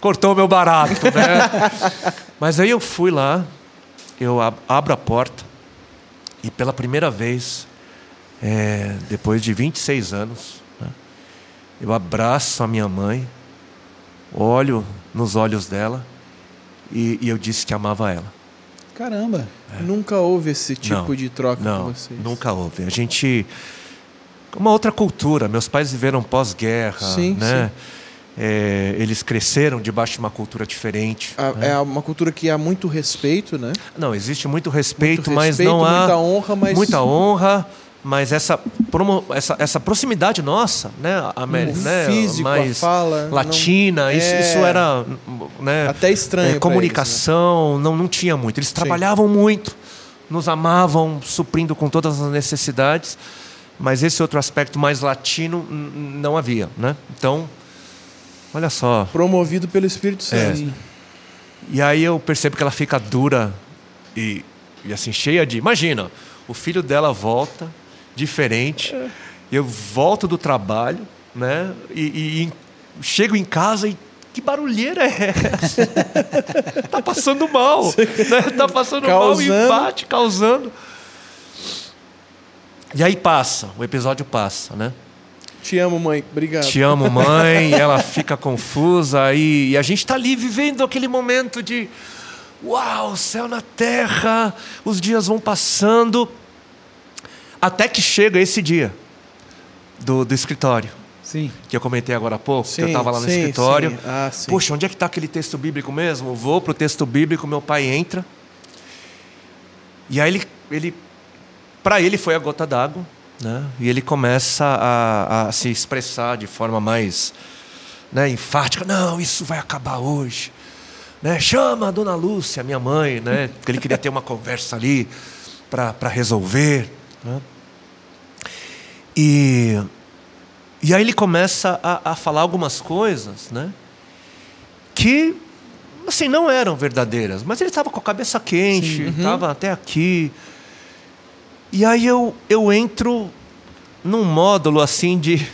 cortou meu barato, né? Mas aí eu fui lá, eu ab- abro a porta e pela primeira vez, é, depois de 26 anos, né, eu abraço a minha mãe, olho nos olhos dela e, e eu disse que amava ela. Caramba. Nunca houve esse tipo Não, de troca Não, com vocês. nunca houve. A gente. Uma outra cultura. Meus pais viveram pós-guerra. Sim, né? É, eles cresceram debaixo de uma cultura diferente. A- né? É uma cultura que há muito respeito, né? Não, existe muito respeito, Muito mas respeito, não há. muita honra, mas- Muita honra, mas essa, promo- essa, essa proximidade nossa, né? A, O né, físico, mais fala, latina, não- isso, é. isso era. Né, Até estranho é, comunicação, não, não tinha muito. Eles trabalhavam muito, nos amavam, suprindo com todas as necessidades, mas esse outro aspecto mais latino não havia. Né? Então, olha só. Promovido pelo Espírito É. Santo. E aí eu percebo que ela fica dura e, e assim, cheia de. Imagina, o filho dela volta, diferente. Eu volto do trabalho, né? E, e- e chego em casa e. Que barulheira é essa? tá passando mal. Né? Tá passando mal Causando. bate, causando. E aí passa, o episódio passa, né? Te amo, mãe. Obrigado. Te amo, mãe. ela fica confusa e, e a gente está ali vivendo aquele momento de uau, céu na terra, os dias vão passando, até que chega esse dia do, do escritório, Sim. que eu comentei agora há pouco, que eu Sim, estava lá no sim, escritório. sim. Ah, sim. Poxa, onde é que está aquele texto bíblico mesmo? Vou para o texto bíblico, meu pai entra. E aí ele, ele para ele foi a gota d'água, né? E ele começa a, a se expressar de forma mais né, enfática. Não, isso vai acabar hoje. Né? Chama a dona Lúcia, minha mãe, né? Porque ele queria ter uma conversa ali para resolver. Né? E, E aí ele começa a, a falar algumas coisas, né? Que, assim, não eram verdadeiras. Mas ele estava com a cabeça quente, estava até aqui. E aí eu, eu entro num módulo, assim, de,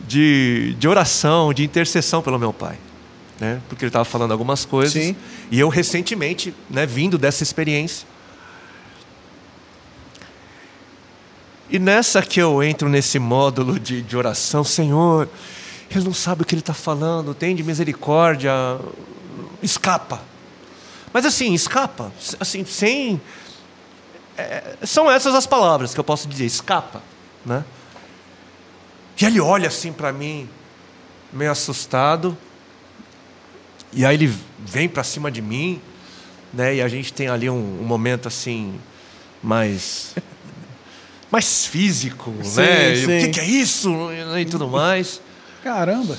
de, de oração, de intercessão pelo meu pai. Né? Porque ele estava falando algumas coisas. Sim. E eu, recentemente, né, vindo dessa experiência, E nessa que eu entro nesse módulo de, de oração, Senhor, ele não sabe o que ele está falando, tem de misericórdia, escapa. Mas assim, escapa, assim, sem. é, são essas as palavras que eu posso dizer, escapa. Né? E ele olha assim para mim, meio assustado, e aí ele vem para cima de mim, né? e a gente tem ali um, um momento assim, mais mais físico, Sim, né? E O sim. que, que é isso e tudo mais. Caramba.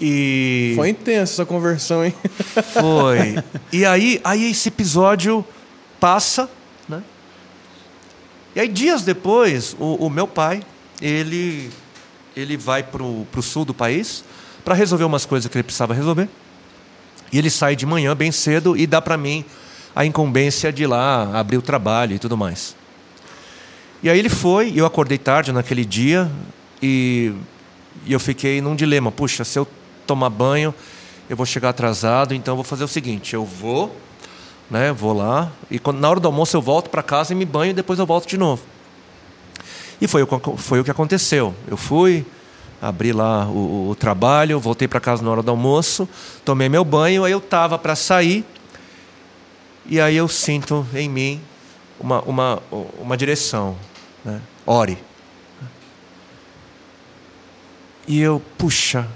E Foi intensa essa conversão, hein? foi. E aí, aí esse episódio passa, né? E aí dias depois, o, o meu pai, ele ele vai pro, pro sul do país para resolver umas coisas que ele precisava resolver. E ele sai de manhã bem cedo e dá para mim a incumbência de ir lá abrir o trabalho e tudo mais. E aí ele foi, eu acordei tarde naquele dia e, e eu fiquei num dilema. Puxa, se eu tomar banho, eu vou chegar atrasado, então eu vou fazer o seguinte: eu vou, né, vou lá e quando, na hora do almoço eu volto para casa e me banho e depois eu volto de novo. E foi, o- foi o que aconteceu. Eu fui, abri lá o, o trabalho, voltei para casa na hora do almoço, tomei meu banho, aí eu tava para sair e aí eu sinto em mim uma, uma, uma direção. Né? Ore. E eu, puxa,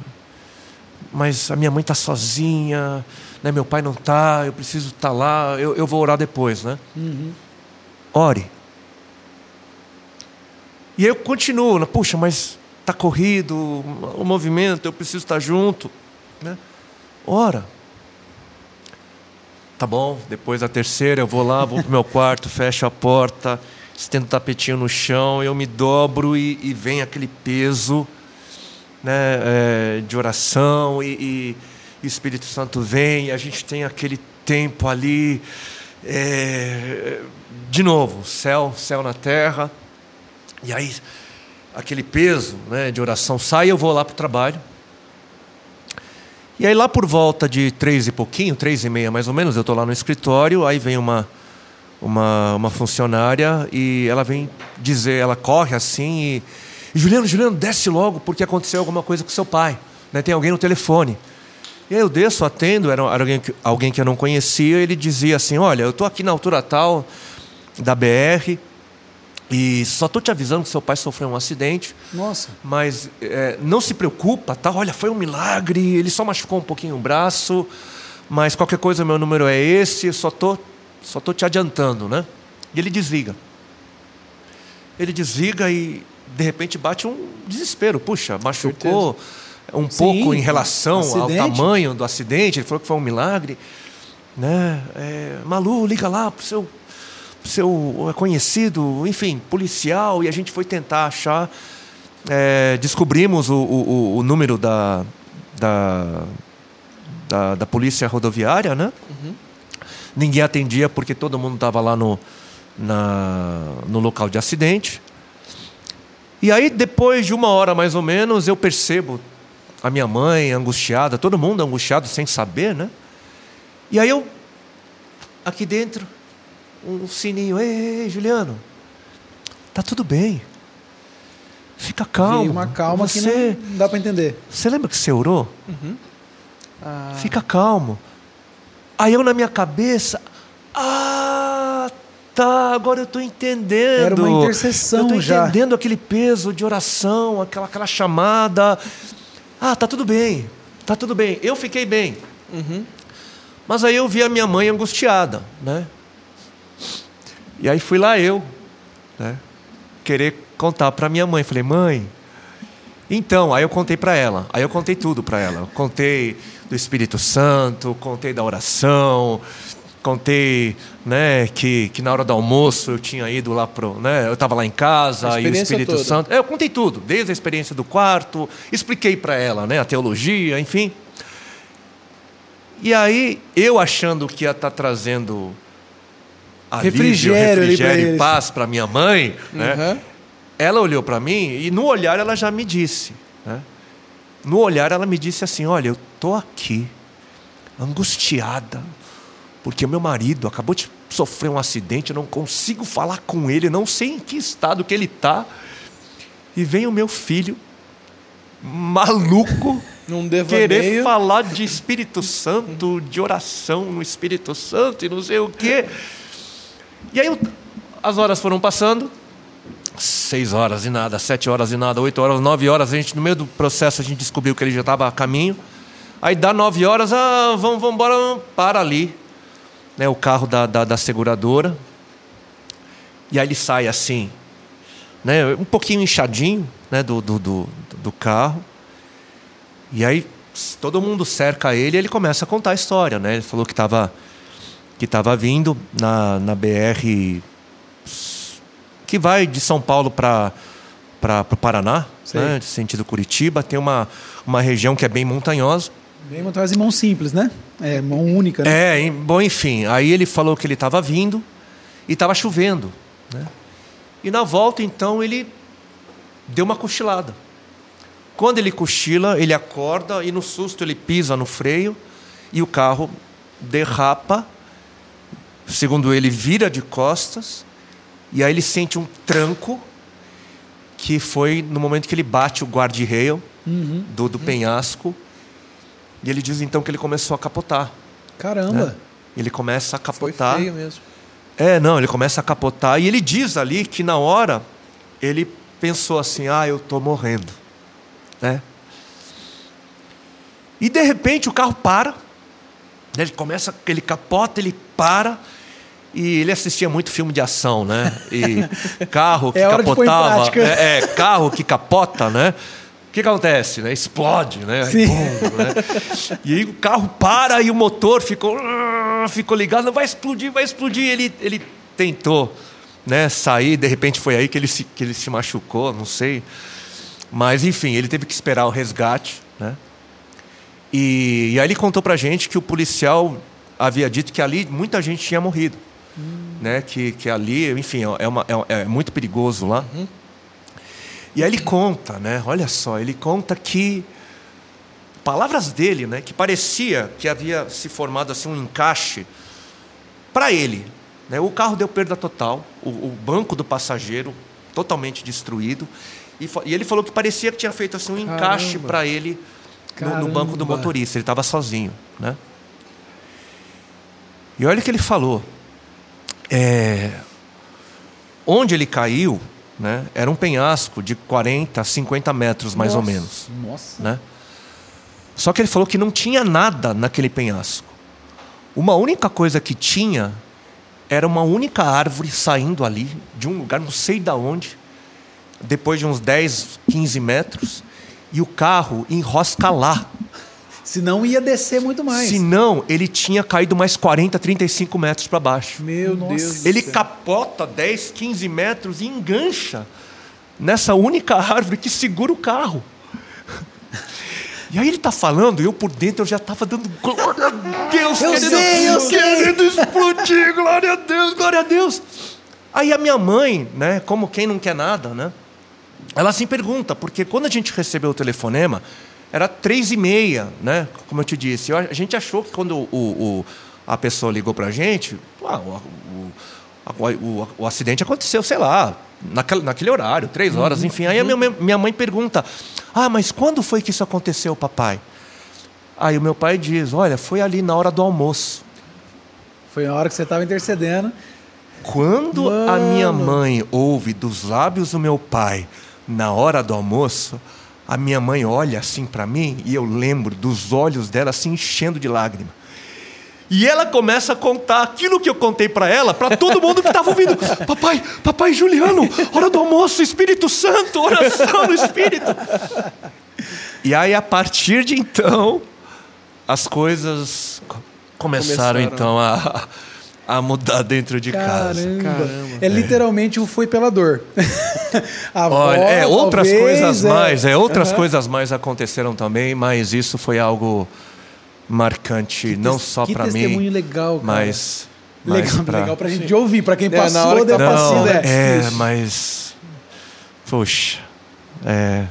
mas a minha mãe está sozinha, né? meu pai não está, eu preciso estar lá, eu, eu vou orar depois. Né? Ore. E eu continuo, né? puxa, mas está corrido o movimento, eu preciso estar junto. Né? Ora. Tá bom, depois da terceira eu vou lá, vou pro meu quarto, fecho a porta, estendo o tapetinho no chão, eu me dobro e, e vem aquele peso né, é, de oração e, Espírito Santo vem e a gente tem aquele tempo ali, é, de novo, céu, céu na terra, e aí aquele peso né, de oração sai eu vou lá para o trabalho. E aí lá por volta de três e pouquinho, três e meia mais ou menos, eu estou lá no escritório, aí vem uma, uma, uma funcionária e ela vem dizer, ela corre assim e, Juliano, Juliano, desce logo porque aconteceu alguma coisa com seu pai, né? tem alguém no telefone. E aí eu desço, atendo, era, era alguém, que, alguém que eu não conhecia, ele dizia assim, olha, eu estou aqui na altura tal da BR e só estou te avisando que seu pai sofreu um acidente, Nossa. mas é, não se preocupa, tá? Olha, foi um milagre, ele só machucou um pouquinho o braço, mas qualquer coisa, meu número é esse, só tô, só tô te adiantando, né? E ele desliga. Ele desliga e de repente bate um desespero. Puxa, machucou um Sim, pouco em relação acidente. ao tamanho do acidente. Ele falou que foi um milagre, né? É, Malu, liga lá pro seu seu conhecido, enfim, policial, e a gente foi tentar achar. é, descobrimos o, o, o- o número da, da, da, da polícia rodoviária, né? Ninguém atendia porque todo mundo estava lá no, na, no local de acidente. E aí, depois de uma hora mais ou menos, eu percebo a minha mãe angustiada, todo mundo angustiado sem saber, né? E aí eu, aqui dentro, um sininho, ei, ei, Juliano, tá tudo bem. Fica calmo. Veio uma calma você, que não dá para entender. Você lembra que você orou? Ah, Fica calmo. Aí eu na minha cabeça, ah, tá, agora eu estou entendendo. Era uma intercessão eu tô já. entendendo aquele peso de oração, aquela, aquela chamada. Ah, tá tudo bem, tá tudo bem. Eu fiquei bem. Mas aí eu vi a minha mãe angustiada, né? E aí fui lá eu, né? Querer contar para minha mãe. Falei, mãe, então, aí eu contei para ela. Aí eu contei tudo para ela. Eu contei do Espírito Santo, contei da oração, Contei, né, que, que na hora do almoço eu tinha ido lá pro, né, eu estava lá em casa e o Espírito toda. Santo. Eu contei tudo, desde a experiência do quarto, expliquei para ela, né, a teologia, enfim. E aí eu achando que ia estar trazendo alívio, Refrigério refrigério e paz para minha mãe, né? Uhum. Ela olhou para mim e no olhar ela já me disse, né? No olhar ela me disse assim: "Olha, eu tô aqui angustiada, porque meu marido acabou de sofrer um acidente, eu não consigo falar com ele, não sei em que estado que ele tá. E vem o meu filho maluco querer falar de Espírito Santo, de oração no Espírito Santo e não sei o quê. E aí as horas foram passando, seis horas e nada, sete horas e nada, oito horas, nove horas, a gente, no meio do processo a gente descobriu que ele já estava a caminho. Aí dá nove horas, ah, vamos, vamos embora, para ali, né, o carro da, da, da seguradora. E aí ele sai assim, né, um pouquinho inchadinho né, do, do, do, do carro. E aí todo mundo cerca ele e ele começa a contar a história, né? Ele falou que estava que tava vindo na, na BR que vai de São Paulo para o Paraná, né? sentido Curitiba, tem uma, uma região que é bem montanhosa. Bem montar em mão simples, né? É, mão única, né? É, em- bom, enfim, aí ele falou que ele estava vindo e estava chovendo, né? E na volta, então, ele deu uma cochilada. Quando ele cochila, ele acorda e no susto ele pisa no freio e o carro derrapa. Segundo ele, vira de costas e aí ele sente um tranco que foi no momento que ele bate o guarda-rail do, do penhasco e ele diz então que ele começou a capotar. Caramba. né? Ele começa a Foi capotar. feio mesmo. É, não, ele começa a capotar e ele diz ali que na hora ele pensou assim: "Ah, eu tô morrendo". Né? E de repente o carro para. né? Ele começa, ele capota, ele para. E ele assistia muito filme de ação, né? E carro que É capotava, é, é, carro que capota, né? O que, acontece? Né? Explode, né? Sim. bum, né? E aí o carro para e o motor ficou, ficou ligado, vai explodir, vai explodir. Ele, ele tentou né, sair, de repente foi aí que ele, se, que ele se machucou, não sei. Mas enfim, ele teve que esperar o resgate. Né? E, e aí ele contou pra gente que o policial havia dito que ali muita gente tinha morrido. Né? Que, que ali, enfim, é, uma, é, é muito perigoso lá. E aí ele conta, né? Olha só, ele conta que palavras dele, né? Que parecia que havia se formado assim um encaixe para ele. Né? O carro deu perda total, o, o banco do passageiro totalmente destruído. E, e ele falou que parecia que tinha feito assim um encaixe Caramba. para ele no, no banco do motorista. Ele estava sozinho, né? E olha o que ele falou. É, onde ele caiu, né, era um penhasco de 40, 50 metros mais ou Nossa. menos. Nossa. Né? Só que ele falou que não tinha nada naquele penhasco. Uma única coisa que tinha era uma única árvore saindo ali, de um lugar, não sei de onde, depois de uns 10, 15 metros, e o carro enrosca lá. Senão ia descer muito mais. Senão, ele tinha caído mais 40, 35 metros para baixo. Meu Nossa. Deus. do Ele céu. capota 10, 15 metros e engancha nessa única árvore que segura o carro. E aí ele tá falando, e eu por dentro eu já tava dando glória a Deus, Eu querendo, sei, eu sei. querendo explodir, glória a Deus, glória a Deus. Aí a minha mãe, né, como quem não quer nada, né, ela se pergunta, porque quando a gente recebeu o telefonema, era três e meia, né? Como eu te disse. Eu- a gente achou que quando o, o- a pessoa ligou pra gente, ah, o, o- a- o- o acidente aconteceu, sei lá, naquele, naquele horário, três horas, enfim. Aí a minha, mãe- minha mãe pergunta: Ah, mas quando foi que isso aconteceu, papai? Aí o meu pai diz: Olha, foi ali na hora do almoço. Foi a hora que você estava intercedendo. Quando a minha Mano. mãe ouve dos lábios do meu pai na hora do almoço, a minha mãe olha assim para mim e eu lembro dos olhos dela se enchendo de lágrima. E ela começa a contar aquilo que eu contei para ela, para todo mundo que estava ouvindo. Papai, papai Juliano, hora do almoço, Espírito Santo, oração no Espírito. E aí, a partir de então, as coisas co- começaram, Começaram. então a, a mudar dentro de casa. Caramba. Caramba. É literalmente o foi pela dor. A Olha, avó, é, outras talvez, coisas é. mais, é, outras Aham. coisas mais aconteceram também, mas isso foi algo marcante, não tes- só que para mim, testemunho legal, cara. mas, Legal, pra- legal pra gente ouvir, pra quem É, na passou, hora que deu tá passando. Não, É. é, mas poxa, é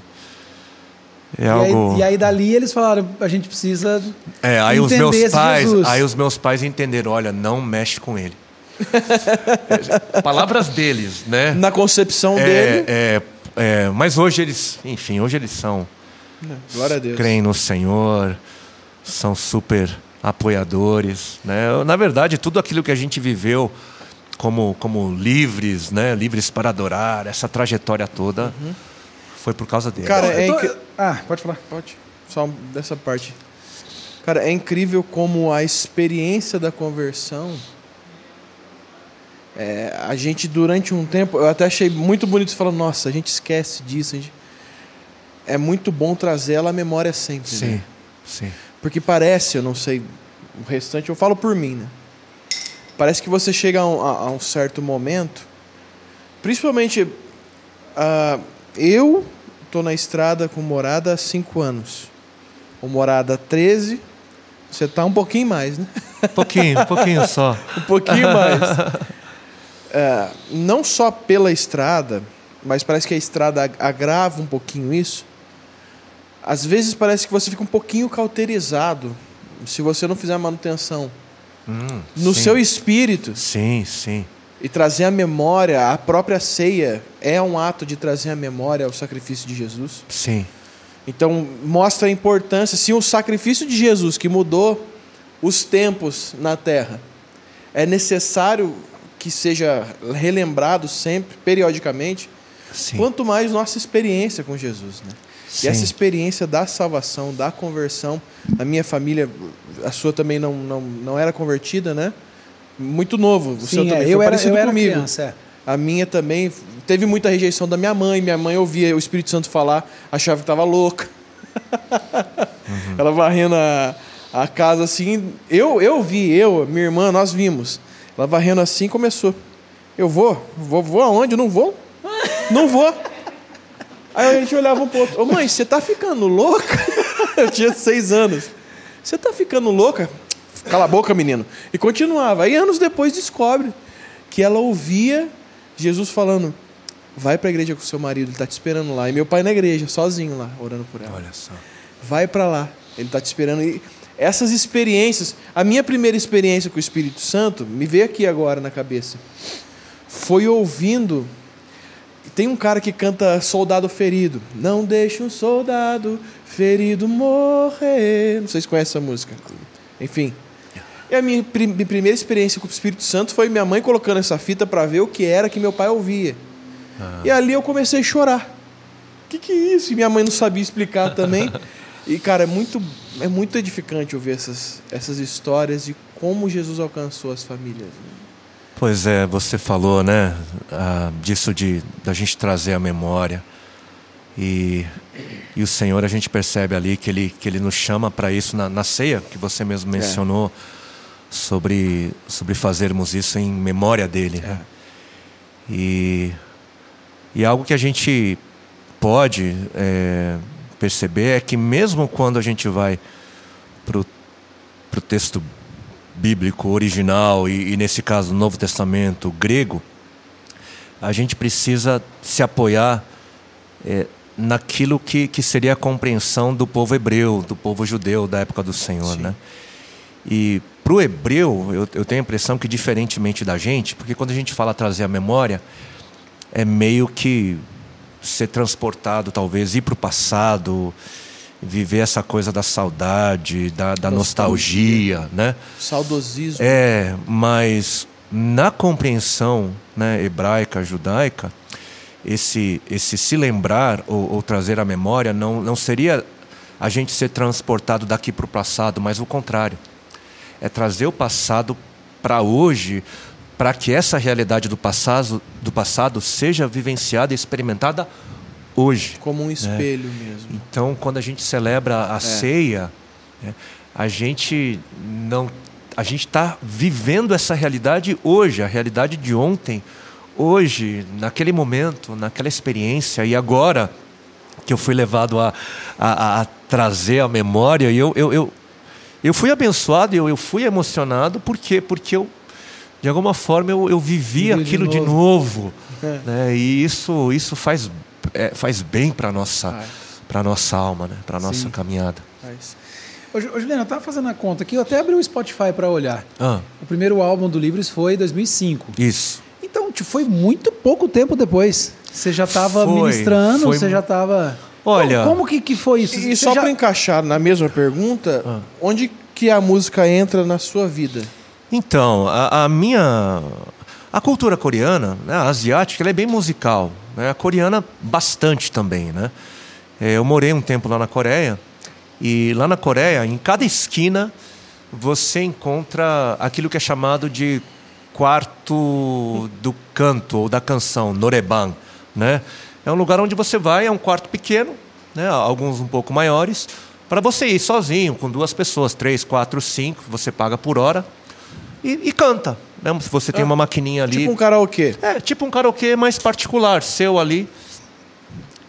é E, algo aí, e aí dali eles falaram, a gente precisa É, aí os meus esse pais, Jesus. aí os meus pais entenderam, olha, não mexe com ele. Palavras deles, né? Na concepção dele. É, é, é, mas hoje eles, enfim, hoje eles são Glória a Deus. creem no Senhor, são super apoiadores, né? Na verdade, tudo aquilo que a gente viveu como como livres, né? Livres para adorar, essa trajetória toda foi por causa deles. Cara, Eu é tô- incri- Ah, pode falar. Pode. Só dessa parte. Cara, é incrível como a experiência da conversão. é, a gente, durante um tempo, eu até achei muito bonito você falando, nossa, a gente esquece disso. gente- É muito bom trazer ela à memória sempre. sim, né? sim. Porque parece, eu não sei o restante, eu falo por mim, né? Parece que você chega a um, a- a um certo momento, principalmente ah, eu tô na estrada com morada há 5 anos. O morada há 13, você tá um pouquinho mais, né? Um pouquinho, um pouquinho só. Um pouquinho mais. É, não só pela estrada, mas parece que a estrada ag- agrava um pouquinho isso. Às vezes parece que você fica um pouquinho cauterizado se você não fizer manutenção Hum, no sim. seu espírito Sim, sim. E trazer a memória, a própria ceia é um ato de trazer a memória ao sacrifício de Jesus. Sim. Então mostra a importância, se o sacrifício de Jesus que mudou os tempos na terra é necessário que seja relembrado sempre, periodicamente, Sim. quanto mais nossa experiência com Jesus, né? Sim. E essa experiência da salvação, da conversão, a minha família, a sua também não, não, não era convertida, né? Muito novo, o seu Sim, também é, foi eu era, parecido eu era comigo. criança, é. A minha também teve muita rejeição da minha mãe. Minha mãe ouvia o Espírito Santo falar, achava que estava louca. Ela varrendo a, a casa assim. Eu, eu vi, eu, minha irmã, nós vimos. Ela varrendo assim começou. Eu vou? Vou, vou aonde? Não vou? Não vou. Aí a gente olhava um pro outro. Ô mãe, você tá ficando louca? Eu tinha seis anos. Você tá ficando louca? Cala a boca, menino. E continuava. Aí anos depois descobre que ela ouvia Jesus falando: vai pra igreja com seu marido, ele tá te esperando lá. E meu pai na igreja, sozinho lá, orando por ela. Olha só. Vai pra lá, ele tá te esperando. E essas experiências, a minha primeira experiência com o Espírito Santo, me veio aqui agora na cabeça, foi ouvindo. Tem um cara que canta Soldado Ferido. Não deixe um soldado ferido morrer. Não sei se conhece essa música. Enfim. E a minha, prim- minha primeira experiência com o Espírito Santo foi minha mãe colocando essa fita para ver o que era que meu pai ouvia. E ali eu comecei a chorar. O que, que é isso? E minha mãe não sabia explicar também. E, cara, é muito, é muito edificante ouvir essas, essas histórias de como Jesus alcançou as famílias. né? Pois é, você falou, né, ah, disso de da gente trazer a memória e, e o Senhor a gente percebe ali que ele que ele nos chama para isso na, na ceia que você mesmo mencionou sobre sobre fazermos isso em memória dele, né? E e algo que a gente pode é, perceber é que mesmo quando a gente vai para o texto bíblico original e, e, nesse caso no Novo Testamento grego, a gente precisa se apoiar é, naquilo que, que seria a compreensão do povo hebreu, do povo judeu da época do Senhor, Sim. né? E para o hebreu, eu, eu tenho a impressão que diferentemente da gente, porque quando a gente fala trazer a memória, é meio que ser transportado, talvez, ir para o passado, viver essa coisa da saudade, da, da Nostalgia. nostalgia, né? Saudosismo. É, mas na compreensão né, hebraica, judaica, esse, esse se lembrar ou, ou trazer a memória não, não seria a gente ser transportado daqui para o passado, mas o contrário. É trazer o passado para hoje, para que essa realidade do passado, do passado seja vivenciada e experimentada hoje. Como um espelho mesmo. Então, quando a gente celebra a ceia, né, a gente não a gente está vivendo essa realidade hoje, a realidade de ontem, hoje, naquele momento, naquela experiência, e agora que eu fui levado a, a, a trazer a memória, e eu, eu, eu, eu fui abençoado, eu, eu fui emocionado, por quê? Porque eu, de alguma forma, eu, eu vivi Viveu de aquilo de novo. novo. É. Né? E isso, isso faz, é, faz bem para a nossa, Faz. pra nossa alma, né? para a nossa Sim. caminhada. Mas- Ô, Ju- ô, Juliana, eu tava fazendo a conta aqui, eu até abri o Spotify para olhar. Ah, O primeiro álbum do Livros foi em 2005. isso. Então, foi muito pouco tempo depois. Você já estava ministrando, foi você já estava. Olha- Como, como que, que foi isso? E, e só já- para encaixar na mesma pergunta, Ah. onde que a música entra na sua vida? Então, a, a minha. A cultura coreana, né, a asiática, ela é bem musical. Né? A coreana, bastante também. Né? É, Eu morei um tempo lá na Coreia. E lá na Coreia, em cada esquina, você encontra aquilo que é chamado de quarto do canto ou da canção, noreban. Né? É um lugar onde você vai, é um quarto pequeno, né? alguns um pouco maiores, para você ir sozinho, com duas pessoas, três, quatro, cinco, você paga por hora e, e canta. Né? Se você tem uma maquininha ali. Tipo um karaokê. É, tipo um karaokê mais particular, seu ali.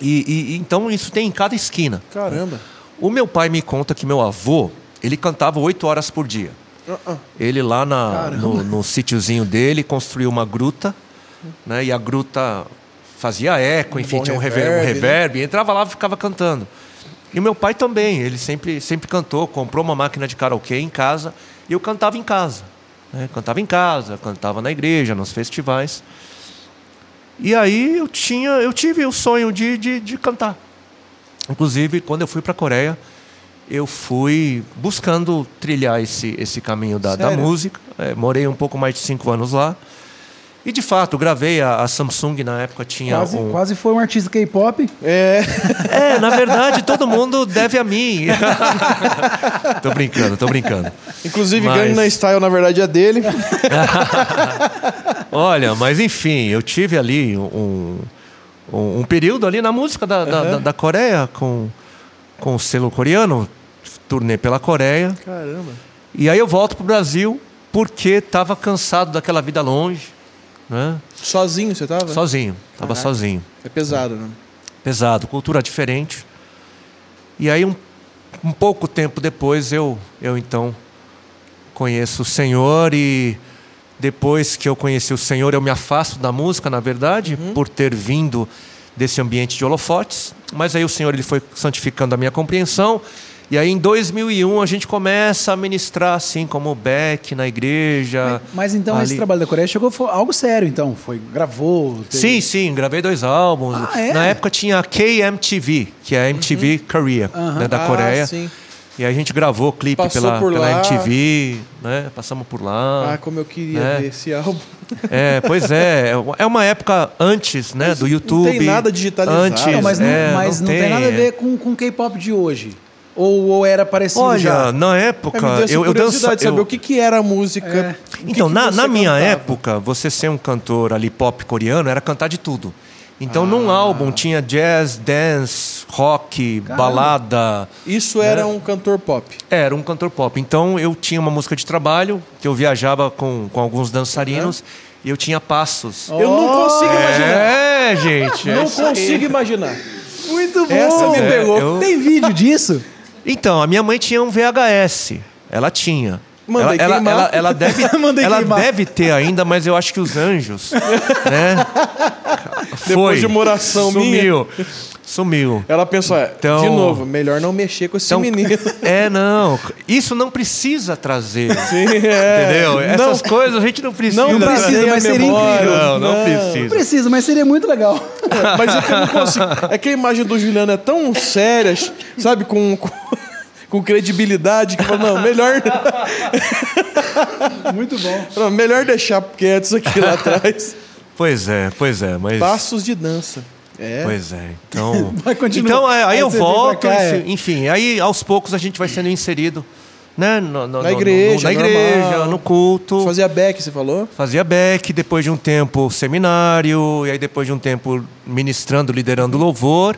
E, e- então isso tem em cada esquina. Caramba. O meu pai me conta que meu avô, ele cantava oito horas por dia. Ah, ah. Ele lá na, no, no sítiozinho dele construiu uma gruta, né? E a gruta fazia eco, enfim, tinha um reverb, reverb, um né? reverb. Entrava lá e ficava cantando. E o meu pai também, ele sempre, sempre cantou, comprou uma máquina de karaokê em casa e eu cantava em casa. né? Cantava em casa, cantava na igreja, nos festivais. E aí eu tinha, eu tive o sonho de, de, de cantar. Inclusive, quando eu fui para a Coreia, eu fui buscando trilhar esse, esse caminho da, da música. É, morei um pouco mais de cinco anos lá. E de fato, gravei a, a Samsung na época tinha Quase, um. quase foi um artista K-pop. É. É, na verdade, todo mundo deve a mim. tô brincando, tô brincando. Inclusive, Mas- Gangnam Style, na verdade, é dele. Olha, mas enfim, eu tive ali um, um, um período ali na música da, da, da- da Coreia com, com o selo coreano, turnê pela Coreia. Caramba. E aí eu volto pro Brasil porque estava cansado daquela vida longe, né? Sozinho você tava? Sozinho, estava sozinho. É pesado, né? Pesado, cultura diferente. E aí um, um pouco tempo depois eu, eu então conheço o Senhor e depois que eu conheci o Senhor eu me afasto da música, na verdade, por ter vindo desse ambiente de holofotes. Mas aí o Senhor ele foi santificando a minha compreensão. E aí em 2001 a gente começa a ministrar assim como Beck na igreja. Mas então esse ali. trabalho da Coreia chegou foi algo sério, então. Foi, gravou. teve- Sim, sim, gravei dois álbuns. Ah, é? Na época tinha a KMTV, que é a MTV Korea, Aham. né, da Ah, Coreia. sim. E aí a gente gravou clipe Passou pela, pela. MTV, né? Passamos por lá. Ah, como eu queria É. ver esse álbum. É, pois é. É uma época antes, né, do não YouTube. tem nada digitalizado. Antes, Não, mas não, é, mas não tem, nada a ver com com o K-pop de hoje. Ou, ou era parecido Olha, já? na É, época, me essa eu, eu curiosidade dança, de saber eu- o que, que era a música. É. Então, que na, na minha cantava. época, você ser um cantor ali pop coreano era cantar de tudo. Então, Ah. num álbum tinha jazz, dance, rock, balada. Isso era É. um cantor pop. Era um cantor pop. Então, eu tinha uma música de trabalho, que eu viajava com, com alguns dançarinos, e eu tinha passos. Eu não consigo imaginar. É, gente. é Não consigo imaginar. Muito bom! Essa me É, pegou. eu- Tem vídeo disso? Então, a minha mãe tinha um VHS. Ela tinha. Mandei ela, ela, ela, ela deve, ela queimar. deve ter ainda, mas eu acho que os anjos, né? Foi. de uma oração sumiu, Sumiu. Ela pensou, é, Então- de novo, melhor não mexer com esse Então, menino. é, não. Isso não precisa trazer. Sim, é. Entendeu? Essas Não- coisas a gente não precisa. Não precisa, mas seria incrível. Não, não Não precisa. precisa, mas seria muito legal. Mas é que eu não consigo. É que a imagem do Juliano é tão séria, sabe, com, com, com credibilidade, que eu falo, não, melhor, Muito bom. não, melhor deixar quieto isso aqui lá atrás. Pois é, pois é, mas. Passos de dança. É. Pois é. Então, então é, aí Aí eu volto, cá, é. enfim, aí aos poucos a gente vai sendo inserido, né, no- no- Na igreja, no- na igreja, normal. no culto. Fazia back, você falou? Fazia back, depois de um tempo seminário, e aí depois de um tempo ministrando, liderando louvor.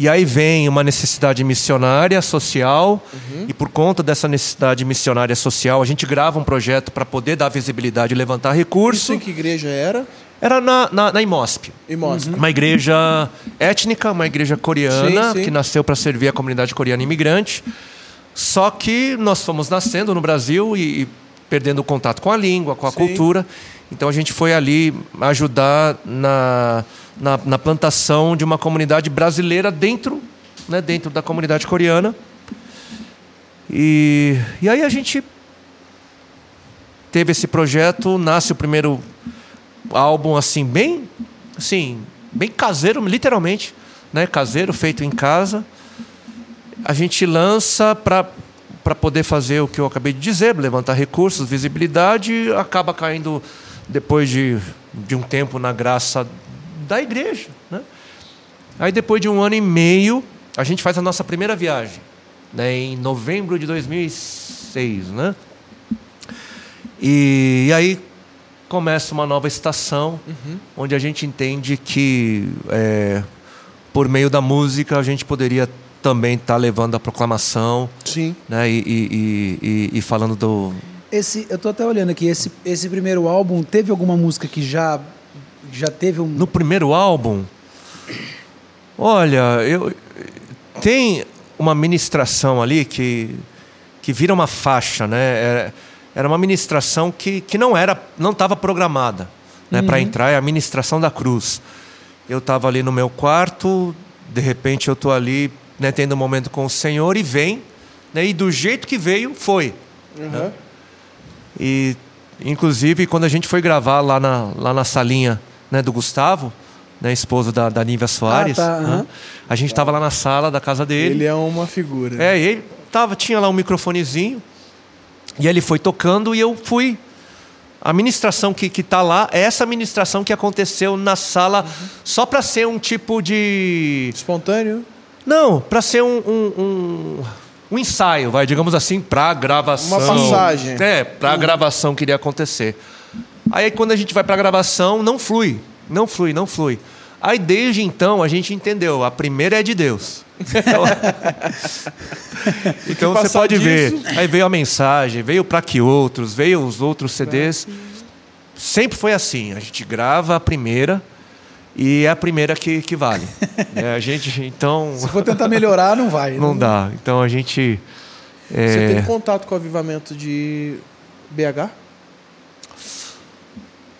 E aí vem uma necessidade missionária social, e por conta dessa necessidade missionária social, a gente grava um projeto para poder dar visibilidade e levantar Isso recurso. em que igreja era? Era na, na, na IMOSP. E mostra. Uma igreja étnica, uma igreja coreana, Sim, sim. que nasceu para servir a comunidade coreana imigrante. Só que nós fomos nascendo no Brasil e, e perdendo o contato com a língua, com a Sim. cultura. Então a gente foi ali ajudar na, na, na plantação de uma comunidade brasileira dentro, né, dentro da comunidade coreana. E, e aí a gente teve esse projeto, nasce o primeiro álbum assim bem, assim, bem caseiro, literalmente, né, caseiro, feito em casa. A gente lança para para poder fazer o que eu acabei de dizer, levantar recursos, visibilidade, acaba caindo depois de, de um tempo na graça da igreja, né? Aí depois de um ano e meio, a gente faz a nossa primeira viagem, né, em novembro de 2006, né? E, e aí começa uma nova estação, onde a gente entende que é, por meio da música a gente poderia também estar levando a proclamação, Sim. né? E, e- e- e- e falando do Esse, eu tô até olhando aqui, esse, esse primeiro álbum, teve alguma música que já, já teve um... No primeiro álbum, olha, eu tem uma ministração ali que que vira uma faixa, né? Era, era uma ministração que, que não era, não estava programada, né? Para entrar é a ministração da cruz. Eu estava ali no meu quarto, de repente eu tô ali, né? Tendo um momento com o Senhor e vem, né? E do jeito que veio foi. Uhum. E, inclusive, quando a gente foi gravar lá na, lá na salinha né, do Gustavo, né, esposo da, da Nívia Soares, tá, né, a gente estava lá na sala da casa dele. Ele é uma figura. É, ele tava, tinha lá um microfonezinho, e ele foi tocando e eu fui. A ministração que, que tá lá é essa ministração que aconteceu na sala, só para ser um tipo de. Espontâneo? Não, para ser um, um, um, um ensaio, vai, digamos assim, para gravação. Uma passagem. É, para a gravação que iria acontecer. Aí quando a gente vai para a gravação, não flui, não flui, não flui. Aí desde então a gente entendeu, a primeira é de Deus. Então, então você pode ver. disso- Aí veio a mensagem, veio para que outros, veio os outros CDs. Sempre foi assim. A gente grava a primeira e é a primeira que, que vale. É, a gente então Se for tentar melhorar, não vai. não dá. Então a gente Você é, teve contato com o avivamento de BH?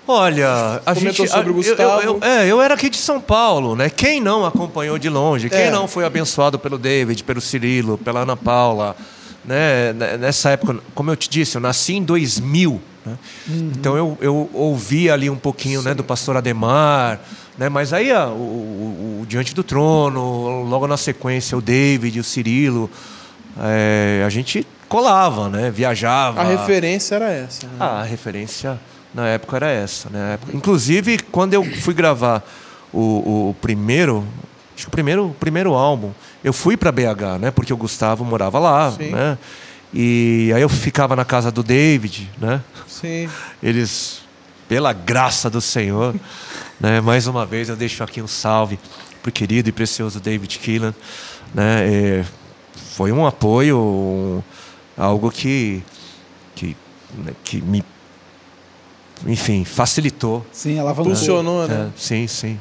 Olha, a Comentou gente. sobre o eu- eu- Gustavo. Eu, é, eu era aqui de São Paulo, né? Quem não acompanhou de longe? Quem É. não foi abençoado pelo David, pelo Cirilo, pela Ana Paula? Né? Nessa época, como eu te disse, eu nasci em 2000. né? Então eu, eu ouvi ali um pouquinho né, do pastor Ademar. Né? Mas aí ah, o, o- o Diante do Trono, logo na sequência, o David, o Cirilo. é, a gente colava, né? Viajava. A referência era essa. né? Ah, a referência na época era essa, né? Inclusive, quando eu fui gravar o, o primeiro, acho que o primeiro, o primeiro álbum, eu fui para BH, né? Porque o Gustavo morava lá, Sim. né? E aí eu ficava na casa do David, né? Sim. Eles, pela graça do Senhor, né? Mais uma vez eu deixo aqui um salve pro querido e precioso David Keelan, né? É, foi um apoio, um- algo que que, né, que me enfim, facilitou. Sim, alavancou. Funcionou, É, né? sim, sim.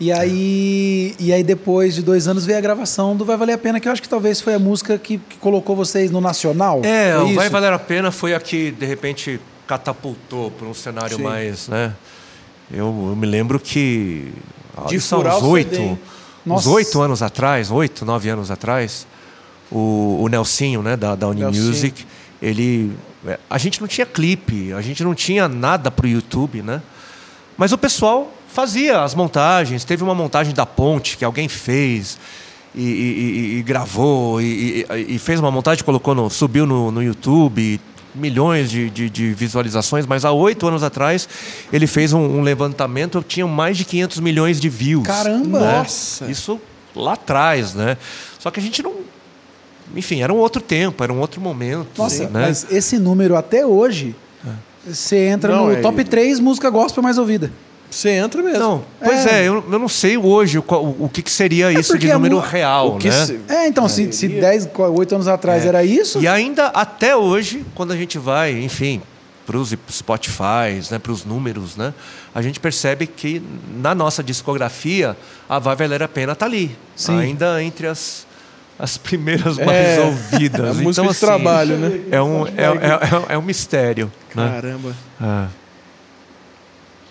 E aí, e aí, depois de dois anos, veio a gravação do Vai Valer a Pena, que eu acho que talvez foi a música que, que colocou vocês no Nacional. É, o Vai? Valer a Pena foi a que, de repente, catapultou para um cenário Sim. mais, né? Eu, eu me lembro que... ah, De furar uns o oito, uns oito anos atrás, oito, nove anos atrás, o, o Nelsinho, né, da, da Unimusic, ele... é, A gente não tinha clipe, a gente não tinha nada pro YouTube, né? Mas o pessoal fazia as montagens. Teve uma montagem da ponte que alguém fez e, e- e- e gravou e fez uma montagem, colocou no, subiu no, no YouTube, milhões de, de- de visualizações. Mas há oito anos atrás ele fez um, um levantamento, tinha mais de 500 milhões de views. Caramba! né? Nossa! Isso lá atrás, né? Só que a gente não. Enfim, era um outro tempo, era um outro momento. Nossa, né? mas esse número até hoje, você entra Não, no é- top 3 música gospel mais ouvida. Você entra mesmo. Não, pois é, eu, eu não sei hoje o, qual- o, o que, que seria isso porque de é número real, né? se- É, então, se, se 10, 8 anos atrás era isso, E ainda até hoje, quando a gente vai, enfim, para os Spotify, né, para os números, né, a gente percebe que na nossa discografia a Vai Valer a Pena está ali, Sim. ainda entre as, as primeiras É, mais ouvidas. a música então, de trabalho, né? É um, é, é, é- é um mistério. Né? Caramba. É. Não,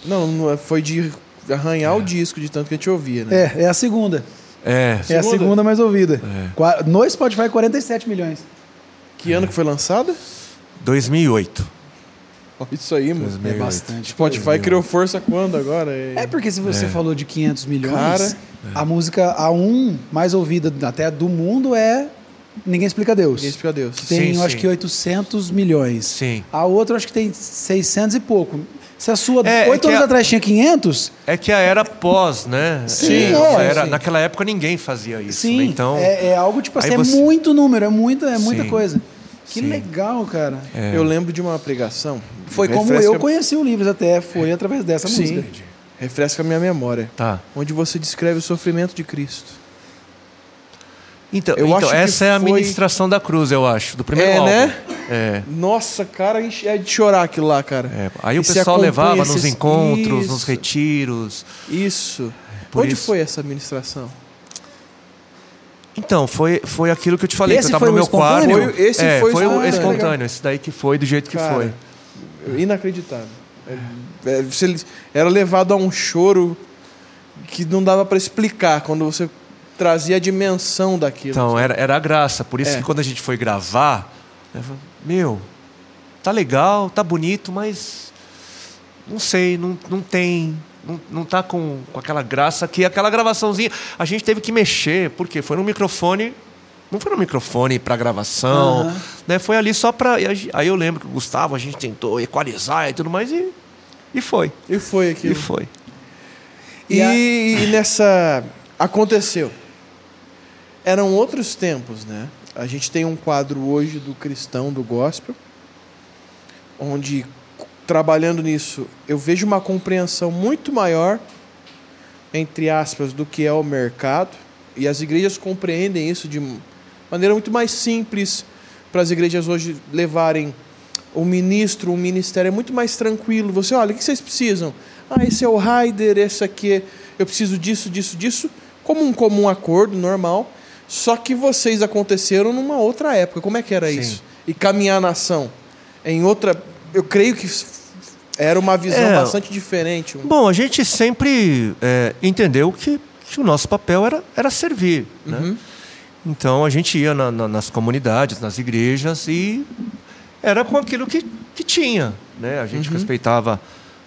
não é- foi de arranhar o disco de tanto que a gente ouvia, né? é, é a segunda. É. É a Segunda? segunda mais ouvida. É. No Spotify, 47 milhões. Que ano que foi lançada? 2008. Olha Isso aí, mano. 2008. É bastante. Spotify criou força quando agora? É... É porque se você falou de 500 milhões, Cara. a música A1 mais ouvida até do mundo é Ninguém Explica Deus. Ninguém explica Deus. Tem, Sim, eu acho sim. que 800 milhões. Sim. A outra acho que tem 600 e pouco. Se a sua É, é oito que anos a- atrás tinha 500, É que a era pós, né? Sim, É, é, era- sim. Naquela época ninguém fazia isso. sim, né? Então, é, é algo tipo assim, aí é você- muito número, é muita, é muita Sim. coisa. Que Sim. legal, cara. é. Eu lembro de uma pregação. Foi como refresca- eu conheci o Livros até, foi através dessa Sim. música. Refresca a minha memória. Tá. Onde você descreve o sofrimento de Cristo. Então, Eu então acho que essa é a foi- ministração da cruz, eu acho, do primeiro É, álbum. né? É. Nossa, cara, é de chorar aquilo lá, cara. é. Aí o E você pessoal levava nos esses- encontros, Isso. nos retiros. Isso. Por Onde isso. foi essa ministração? Então, foi, foi aquilo que eu te falei, Esse que eu tava foi no o meu quarto. espontâneo? Foi- esse é, foi foi o espontâneo. espontâneo, esse daí que foi do jeito que Cara, foi. Inacreditável. É- é, você era levado a um choro que não dava pra explicar quando você trazia a dimensão daquilo. Então, era, era a graça. Por isso É. que quando a gente foi gravar, eu falei, meu, tá legal, tá bonito, mas não sei, não, não tem. Não, não tá com, com aquela graça que aquela gravaçãozinha. A gente teve que mexer, porque foi no microfone. Não foi no microfone para gravação, Aham. né? Foi ali só para. Aí eu lembro que o Gustavo, a gente tentou equalizar e tudo mais, e, e foi. E foi E aquilo. foi. E, E a- e nessa. Aconteceu. Eram outros tempos, né? A gente tem um quadro hoje do cristão, do gospel, onde, trabalhando nisso, eu vejo uma compreensão muito maior, entre aspas, do que é o mercado. E as igrejas compreendem isso de maneira muito mais simples para as igrejas hoje levarem o ministro, o ministério é muito mais tranquilo. Você, olha, o que vocês precisam? Ah, esse é o rider, esse aqui, eu preciso disso, disso, disso, como um comum acordo normal. Só que vocês aconteceram numa outra época. Como é que era Sim. isso? E caminhar na ação em outra, eu creio que era uma visão É. bastante diferente. Bom, a gente sempre é, entendeu que, que o nosso papel era, era servir. Né? Uhum. Então a gente ia na- na- nas comunidades, nas igrejas e era com aquilo que, que tinha. Né? A Uhum. gente respeitava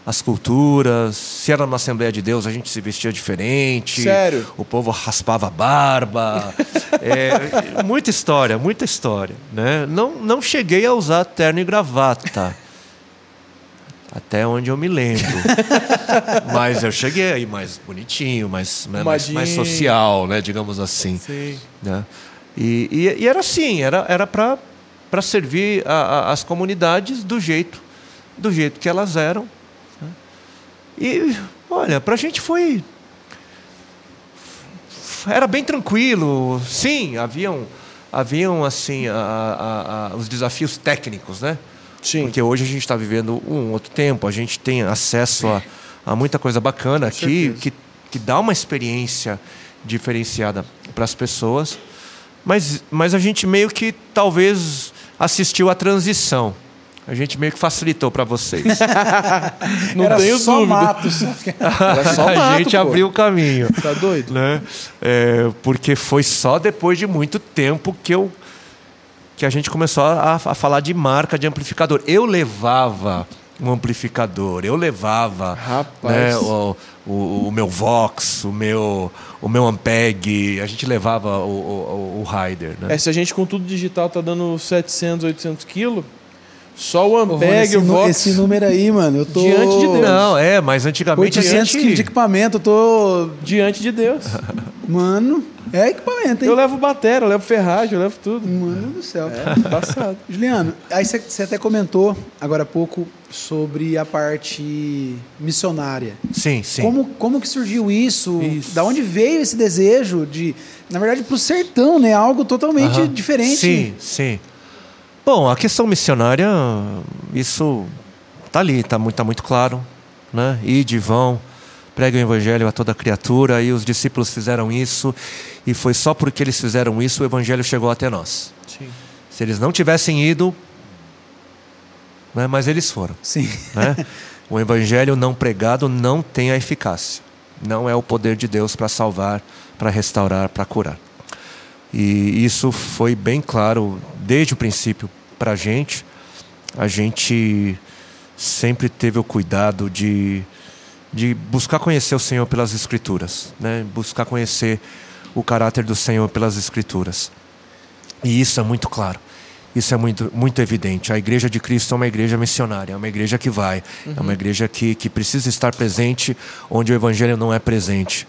as culturas. Se era numa Assembleia de Deus, a gente se vestia diferente. Sério? O povo raspava a barba. É, muita história, muita história. Né? Não, não cheguei a usar terno e gravata. Até onde eu me lembro. Mas eu cheguei aí mais bonitinho, mais, né, mais, mais social, né, digamos assim. Sim. Né? E, e, e era assim, era, era para servir a- a- as comunidades do jeito, do jeito que elas eram. E, olha, para a gente foi... Era bem tranquilo. Sim, haviam, haviam assim, a- a- a- os desafios técnicos, né? Sim. Porque hoje a gente está vivendo um outro tempo, a gente tem acesso a, a muita coisa bacana aqui, que, que dá uma experiência diferenciada para as pessoas. Mas, mas a gente meio que talvez assistiu à transição. A gente meio que facilitou para vocês. Não Era tenho só dúvida. mato. só que- Era só a mato, gente pô. abriu o caminho. Tá doido? né? É, porque foi só depois de muito tempo que eu que a gente começou a, a falar de marca de amplificador. Eu levava um amplificador, eu levava Rapaz. né, o, o, o meu Vox, o meu, o meu Ampeg, a gente levava o, o, o Rider. Né? É, se a gente com tudo digital tá dando 700, 800 quilos, só o Ampeg, esse, o Vox... esse número aí, mano, eu tô... Diante de Deus. Não, é, mas antigamente a 800 quilos de gente... equipamento, eu tô... Diante de Deus. Mano, É equipamento, hein? Eu levo bateria, eu levo ferragem, eu levo tudo. Mano do céu. É, passado. Juliano, aí você- até comentou agora há pouco sobre a parte missionária. Sim, sim. Como, como que surgiu isso? Isso. Da onde veio esse desejo de, na verdade, pro sertão, né? Algo totalmente Aham. diferente. Sim, sim. Bom, a questão missionária, isso tá ali, tá muito, tá muito claro, né? Ide, vão, preguem o evangelho a toda criatura, e os discípulos fizeram isso, e foi só porque eles fizeram isso o evangelho chegou até nós. Sim. Se eles não tivessem ido, né, mas eles foram. Sim. né? O evangelho não pregado não tem a eficácia. Não é o poder de Deus para salvar, para restaurar, para curar. E isso foi bem claro desde o princípio para a gente. A gente sempre teve o cuidado de, de buscar conhecer o Senhor pelas Escrituras, né? buscar conhecer o caráter do Senhor pelas Escrituras. E isso é muito claro. Isso é muito, muito evidente. A igreja de Cristo é uma igreja missionária, é uma igreja que vai, é uma igreja que, que precisa estar presente onde o evangelho não é presente.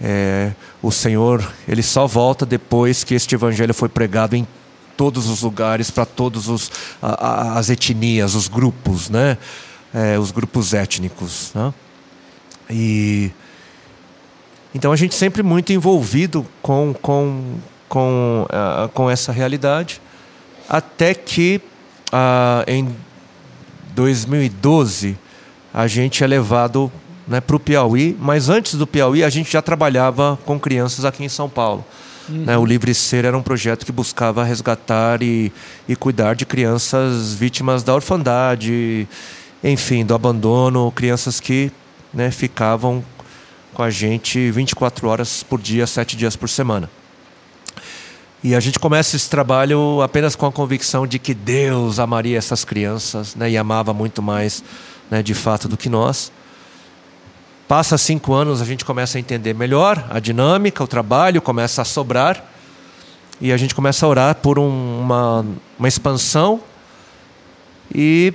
É, o Senhor, ele só volta depois que este evangelho foi pregado em todos os lugares, para todas as etnias, os grupos, né? É, os grupos étnicos. Né? E então a gente sempre muito envolvido com, com, com, uh, com essa realidade, até que uh, em 2012 a gente é levado né, para o Piauí, mas antes do Piauí a gente já trabalhava com crianças aqui em São Paulo. Uhum. Né, o Livre Ser era um projeto que buscava resgatar e, e cuidar de crianças vítimas da orfandade, enfim, do abandono, crianças que né, ficavam com a gente 24 horas por dia, 7 dias por semana. E a gente começa esse trabalho apenas com a convicção de que Deus amaria essas crianças né, e amava muito mais né, de fato do que nós. Passa cinco anos, a gente começa a entender melhor a dinâmica, o trabalho começa a sobrar e a gente começa a orar por um, uma, uma expansão e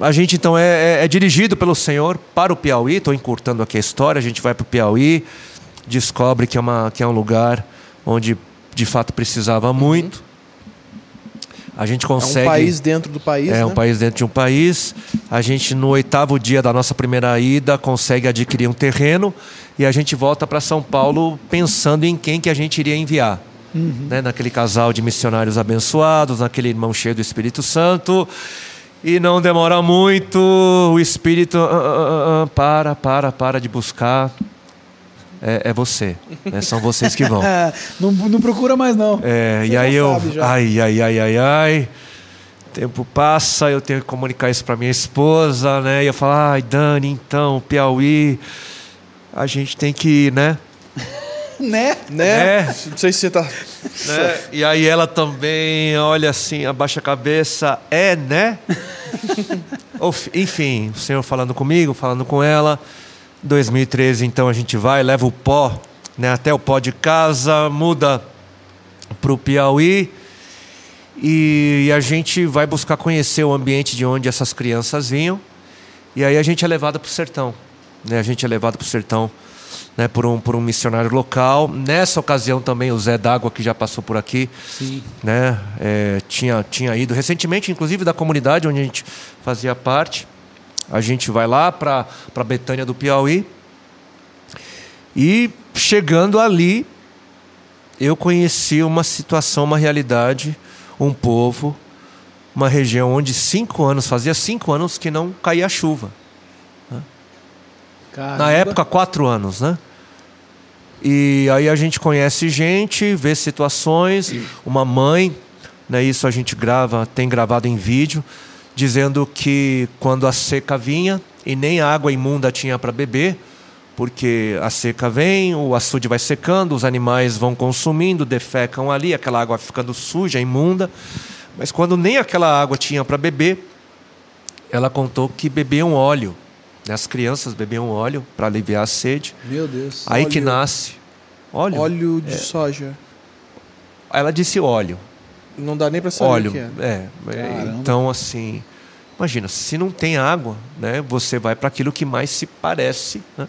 a gente então é, é, é, dirigido pelo Senhor para o Piauí. Estou encurtando aqui a história. A gente vai para o Piauí, descobre que é, uma, que é um lugar onde de fato precisava muito. A gente consegue. É um país dentro do país. É né? um país dentro de um país. A gente, no oitavo dia da nossa primeira ida, consegue adquirir um terreno e a gente volta para São Paulo pensando em quem que a gente iria enviar. Uhum. Né? Naquele casal de missionários abençoados, naquele irmão cheio do Espírito Santo. E não demora muito, o Espírito. Uh, uh, uh, para, para, para de buscar. É, é você. Né? São vocês que vão. não, não procura mais, não. É, e aí eu. Ai, ai, ai, ai, ai. Tempo passa, eu tenho que comunicar isso para minha esposa, né? E eu falo, ai, Dani, então, Piauí, a gente tem que ir, né? né? Né? Não sei se você tá. Né? E aí ela também olha assim, abaixa a cabeça, é, né? Enfim, o senhor falando comigo, falando com ela. 2013, então a gente vai, leva o pó né, até o pó de casa, muda para o Piauí e, e, a gente vai buscar conhecer o ambiente de onde essas crianças vinham. E aí a gente é levado para o sertão. Né? A gente é levado para o sertão né, por, um, por um missionário local. Nessa ocasião também o Zé D'Água, que já passou por aqui, Sim. Né, é, tinha, tinha ido recentemente, inclusive da comunidade onde a gente fazia parte. A gente vai lá para Betânia do Piauí. E chegando ali, eu conheci uma situação, uma realidade, um povo, uma região onde cinco anos, fazia cinco anos que não caía chuva. Né? Na época, quatro anos, né? E aí a gente conhece gente, vê situações, uma mãe, né, isso a gente grava, tem gravado em vídeo, dizendo que quando a seca vinha e nem água imunda tinha para beber, porque a seca vem, o açude vai secando, os animais vão consumindo, defecam ali, aquela água ficando suja, imunda. Mas quando nem aquela água tinha para beber, ela contou que bebiam óleo. As crianças bebiam óleo para aliviar a sede. Meu Deus. Aí óleo. que nasce. Óleo? Óleo de é. soja. Ela disse óleo. Não dá nem para saber óleo. que é. é. Então, assim, imagina, se não tem água, né, você vai para aquilo que mais se parece. Né?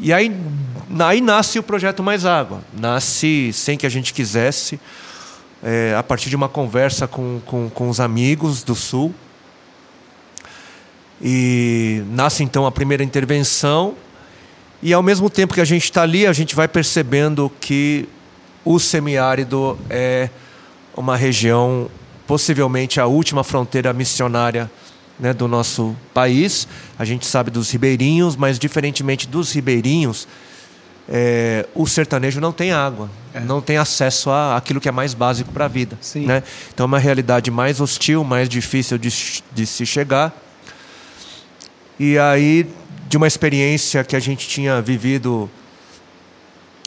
E aí, aí nasce o projeto Mais Água. Nasce sem que a gente quisesse, é, a partir de uma conversa com, com, com os amigos do Sul. E nasce então a primeira intervenção. E ao mesmo tempo que a gente está ali, a gente vai percebendo que o semiárido é uma região, possivelmente a última fronteira missionária né, do nosso país. A gente sabe dos ribeirinhos, mas diferentemente dos ribeirinhos, é, o sertanejo não tem água, é. não tem acesso a aquilo que é mais básico para a vida. Né? Então é uma realidade mais hostil, mais difícil de, de se chegar. E aí, de uma experiência que a gente tinha vivido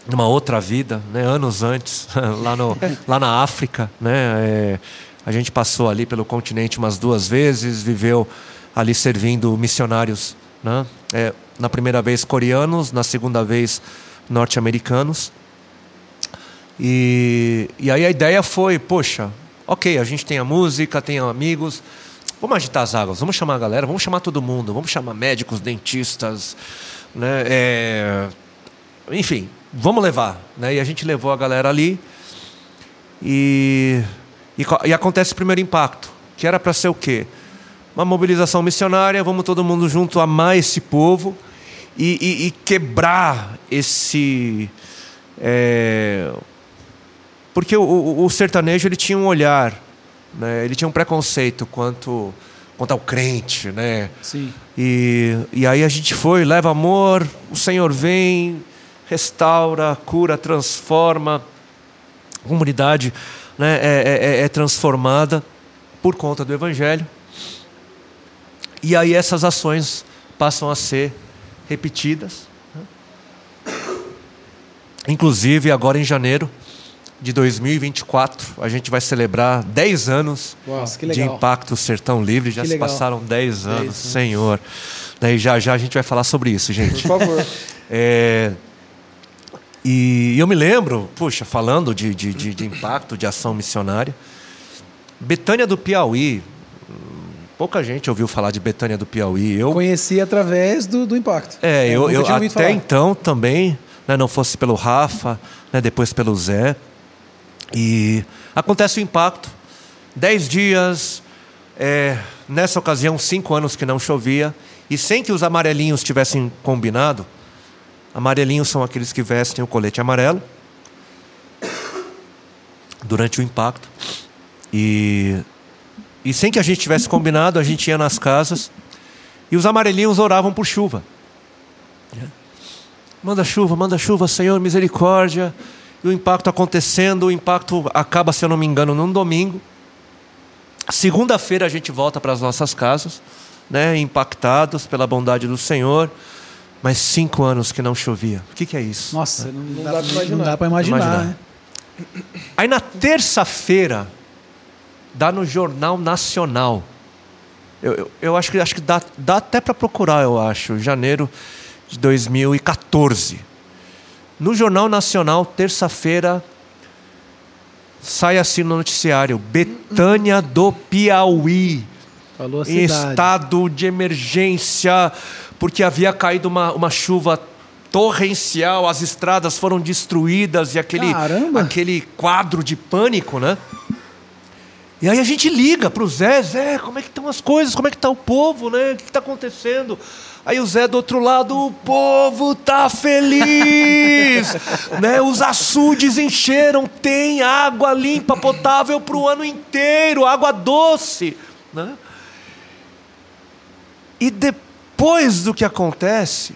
numa outra vida, né, anos antes, lá, no, lá na África, né, é, a gente passou ali pelo continente umas duas vezes, viveu ali servindo missionários, né, é, na primeira vez coreanos, na segunda vez norte-americanos. E, e aí a ideia foi, poxa, ok, a gente tem a música, tem amigos, Vamos agitar as águas, vamos chamar a galera, vamos chamar todo mundo, vamos chamar médicos, dentistas, né? É... enfim, vamos levar. Né? E a gente levou a galera ali e, e, e acontece o primeiro impacto, que era para ser o quê? Uma mobilização missionária, vamos todo mundo junto amar esse povo e, e, e quebrar esse... É... Porque o, o, o sertanejo ele tinha um olhar né? Ele tinha um preconceito quanto, quanto ao crente, né? Sim. E, e aí a gente foi, leva amor, o Senhor vem, restaura, cura, transforma. A comunidade né, é, é, é, é transformada por conta do Evangelho. E aí essas ações passam a ser repetidas. Né? Inclusive, agora em janeiro, de 2024. A gente vai celebrar 10 anos de Impacto Sertão Livre. Já que se legal. passaram 10 anos, 10 Senhor. Daí já já a gente vai falar sobre isso, gente. Por favor. É, e eu me lembro, puxa, falando de, de, de, de impacto, de ação missionária, Betânia do Piauí, pouca gente ouviu falar de Betânia do Piauí. Eu conheci através do, do impacto. É, eu, eu, eu até falar. então também, né, não fosse pelo Rafa, né, depois pelo Zé. E acontece o impacto. Dez dias, é, nessa ocasião, cinco anos que não chovia, e sem que os amarelinhos tivessem combinado, amarelinhos são aqueles que vestem o colete amarelo, durante o impacto. E, e sem que a gente tivesse combinado, a gente ia nas casas e os amarelinhos oravam por chuva. Manda chuva, manda chuva, Senhor, misericórdia e o impacto acontecendo, o impacto acaba, se eu não me engano, num domingo. Segunda-feira a gente volta para as nossas casas, né, impactados pela bondade do Senhor. Mas cinco anos que não chovia. O que, que é isso? Nossa, não, não, dá, dá para imaginar. imaginar. Né? Aí na terça-feira, dá no Jornal Nacional. Eu, eu, eu, acho que, acho que dá, dá até para procurar, eu acho, janeiro de 2014. No Jornal Nacional, terça-feira, sai assim no noticiário: Betânia do Piauí. Falou a em estado de emergência, porque havia caído uma, uma chuva torrencial, as estradas foram destruídas e aquele, aquele quadro de pânico, né? E aí a gente liga para o Zé, Zé, como é que estão as coisas, como é que está o povo, né? O que está acontecendo? Aí o Zé do outro lado, o povo tá feliz, né? Os açudes encheram, tem água limpa, potável para o ano inteiro, água doce, né? E depois do que acontece,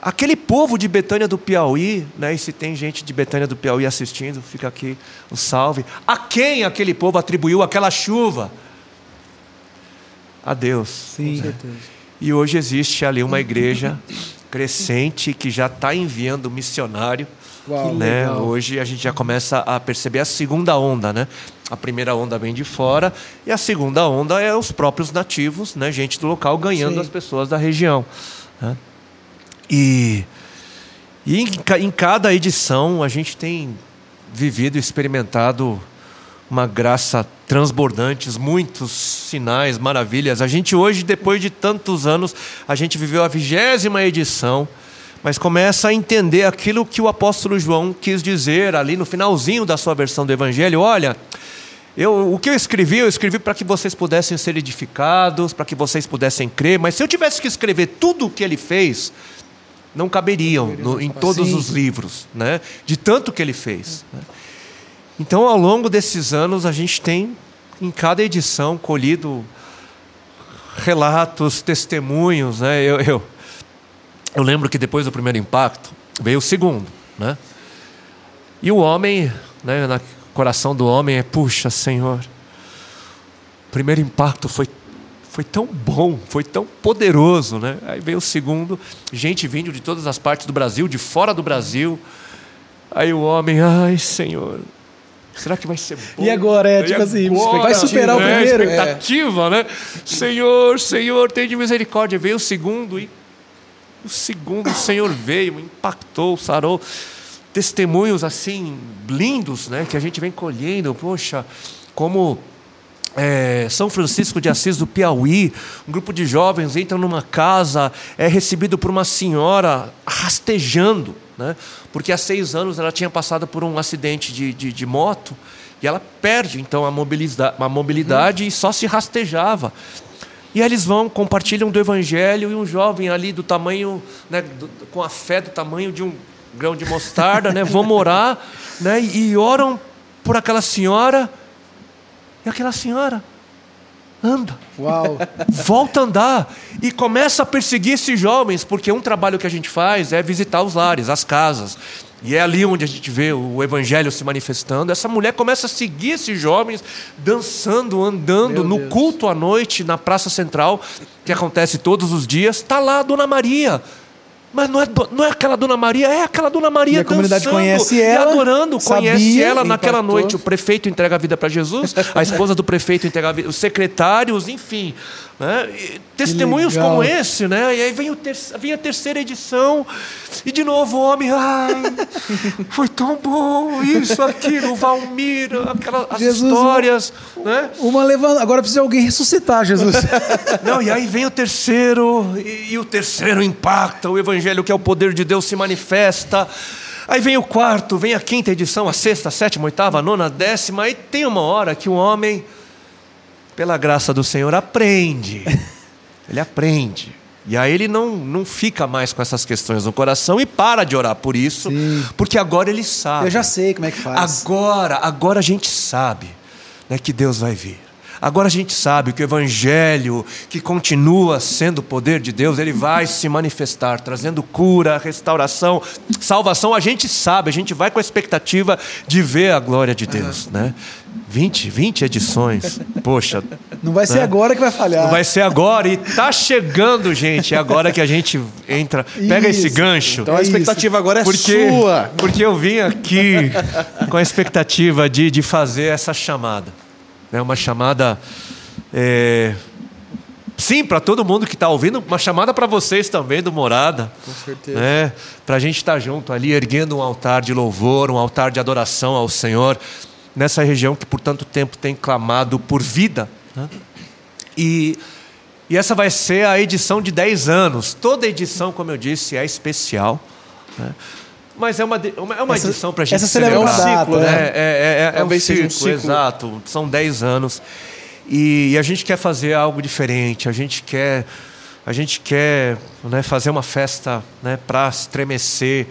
aquele povo de Betânia do Piauí, né? E se tem gente de Betânia do Piauí assistindo, fica aqui o salve. A quem aquele povo atribuiu aquela chuva? A Deus. Sim, com certeza. E hoje existe ali uma igreja crescente que já está enviando missionário. Uau, né? Hoje a gente já começa a perceber a segunda onda, né? A primeira onda vem de fora e a segunda onda é os próprios nativos, né? Gente do local ganhando Sim. as pessoas da região. Né? E, e em, em cada edição a gente tem vivido e experimentado uma graça transbordantes, muitos sinais, maravilhas. A gente hoje, depois de tantos anos, a gente viveu a vigésima edição, mas começa a entender aquilo que o apóstolo João quis dizer ali no finalzinho da sua versão do Evangelho. Olha, eu, o que eu escrevi, eu escrevi para que vocês pudessem ser edificados, para que vocês pudessem crer, mas se eu tivesse que escrever tudo o que ele fez, não caberiam no, em todos Sim. os livros, né? de tanto que ele fez. né? Então, ao longo desses anos, a gente tem, em cada edição, colhido relatos, testemunhos. Né? Eu, eu, eu lembro que depois do primeiro impacto, veio o segundo. Né? E o homem, né, no coração do homem é: puxa, Senhor, o primeiro impacto foi, foi tão bom, foi tão poderoso. Né? Aí veio o segundo, gente vindo de todas as partes do Brasil, de fora do Brasil. Aí o homem, ai, Senhor, será que vai ser bom? E agora? É, tipo assim, agora? vai superar o É, primeiro? Expectativa, né? Senhor, Senhor, tem de misericórdia. Veio o segundo e o segundo o Senhor veio, impactou, sarou. Testemunhos assim, lindos, né? Que a gente vem colhendo. Poxa, como é, São Francisco de Assis do Piauí, um grupo de jovens entra numa casa, é recebido por uma senhora rastejando, né? porque há seis anos ela tinha passado por um acidente de, de, de moto e ela perde então a mobilidade, a mobilidade e só se rastejava. E aí eles vão, compartilham do evangelho e um jovem ali do tamanho, né, do- com a fé do tamanho de um grão de mostarda, né, vão orar né, e oram por aquela senhora e aquela senhora anda, Uau. volta a andar e começa a perseguir esses jovens, porque um trabalho que a gente faz é visitar os lares, as casas. E é ali onde a gente vê o evangelho se manifestando. Essa mulher começa a seguir esses jovens, dançando, andando Meu no Deus. culto à noite na Praça Central, que acontece todos os dias. Está lá a Dona Maria. Mas não é, não é aquela Dona Maria, é aquela Dona Maria E a comunidade dançando conhece e ela, adorando, conhece sabia, ela naquela impactou. noite. O prefeito entrega a vida para Jesus, a esposa do prefeito entrega a vida, os secretários, enfim. Né? E Testemunhos como esse, né? E aí vem, o ter, vem a terceira edição, e de novo o homem, ai, foi tão bom, isso, aquilo, Valmir, aquelas as Jesus, histórias, né? Uma levando. Agora precisa alguém ressuscitar, Jesus. Não, e aí vem o terceiro, e, e o terceiro impacta, o evangelho que é o poder de Deus se manifesta. Aí vem o quarto, vem a quinta edição, a sexta, a sétima, a oitava, a nona, a décima, aí tem uma hora que o homem, pela graça do Senhor, aprende. Ele aprende. E aí ele não, não fica mais com essas questões no coração e para de orar por isso, Sim. porque agora ele sabe. Eu já sei como é que faz. Agora, agora a gente sabe né, que Deus vai vir. Agora a gente sabe que o Evangelho, que continua sendo o poder de Deus, ele vai se manifestar, trazendo cura, restauração, salvação. A gente sabe, a gente vai com a expectativa de ver a glória de Deus. Né? 20, 20 edições. Poxa, Não vai ser né? agora que vai falhar. não vai ser agora. E tá chegando, gente. É agora que a gente entra. Pega esse Isso. gancho. Então a expectativa agora é Porque, sua. porque eu vim aqui com a expectativa de, de fazer essa chamada. É uma chamada. é, sim, para todo mundo que está ouvindo, uma chamada para vocês também do Morada. Com certeza. Né? Para a gente estar junto ali, erguendo um altar de louvor, um altar de adoração ao Senhor, nessa região que por tanto tempo tem clamado por vida. né? E, e essa vai ser a edição de 10 anos. Toda edição, como eu disse, é especial. né? Mas é uma, é uma Essa- edição para a gente essa celebra celebrar. uma data, né? né? É, é, é, é um seja um ciclo, ciclo. exato. São 10 anos. E, e a gente quer fazer algo diferente. A gente quer, a gente quer né, fazer uma festa né, para estremecer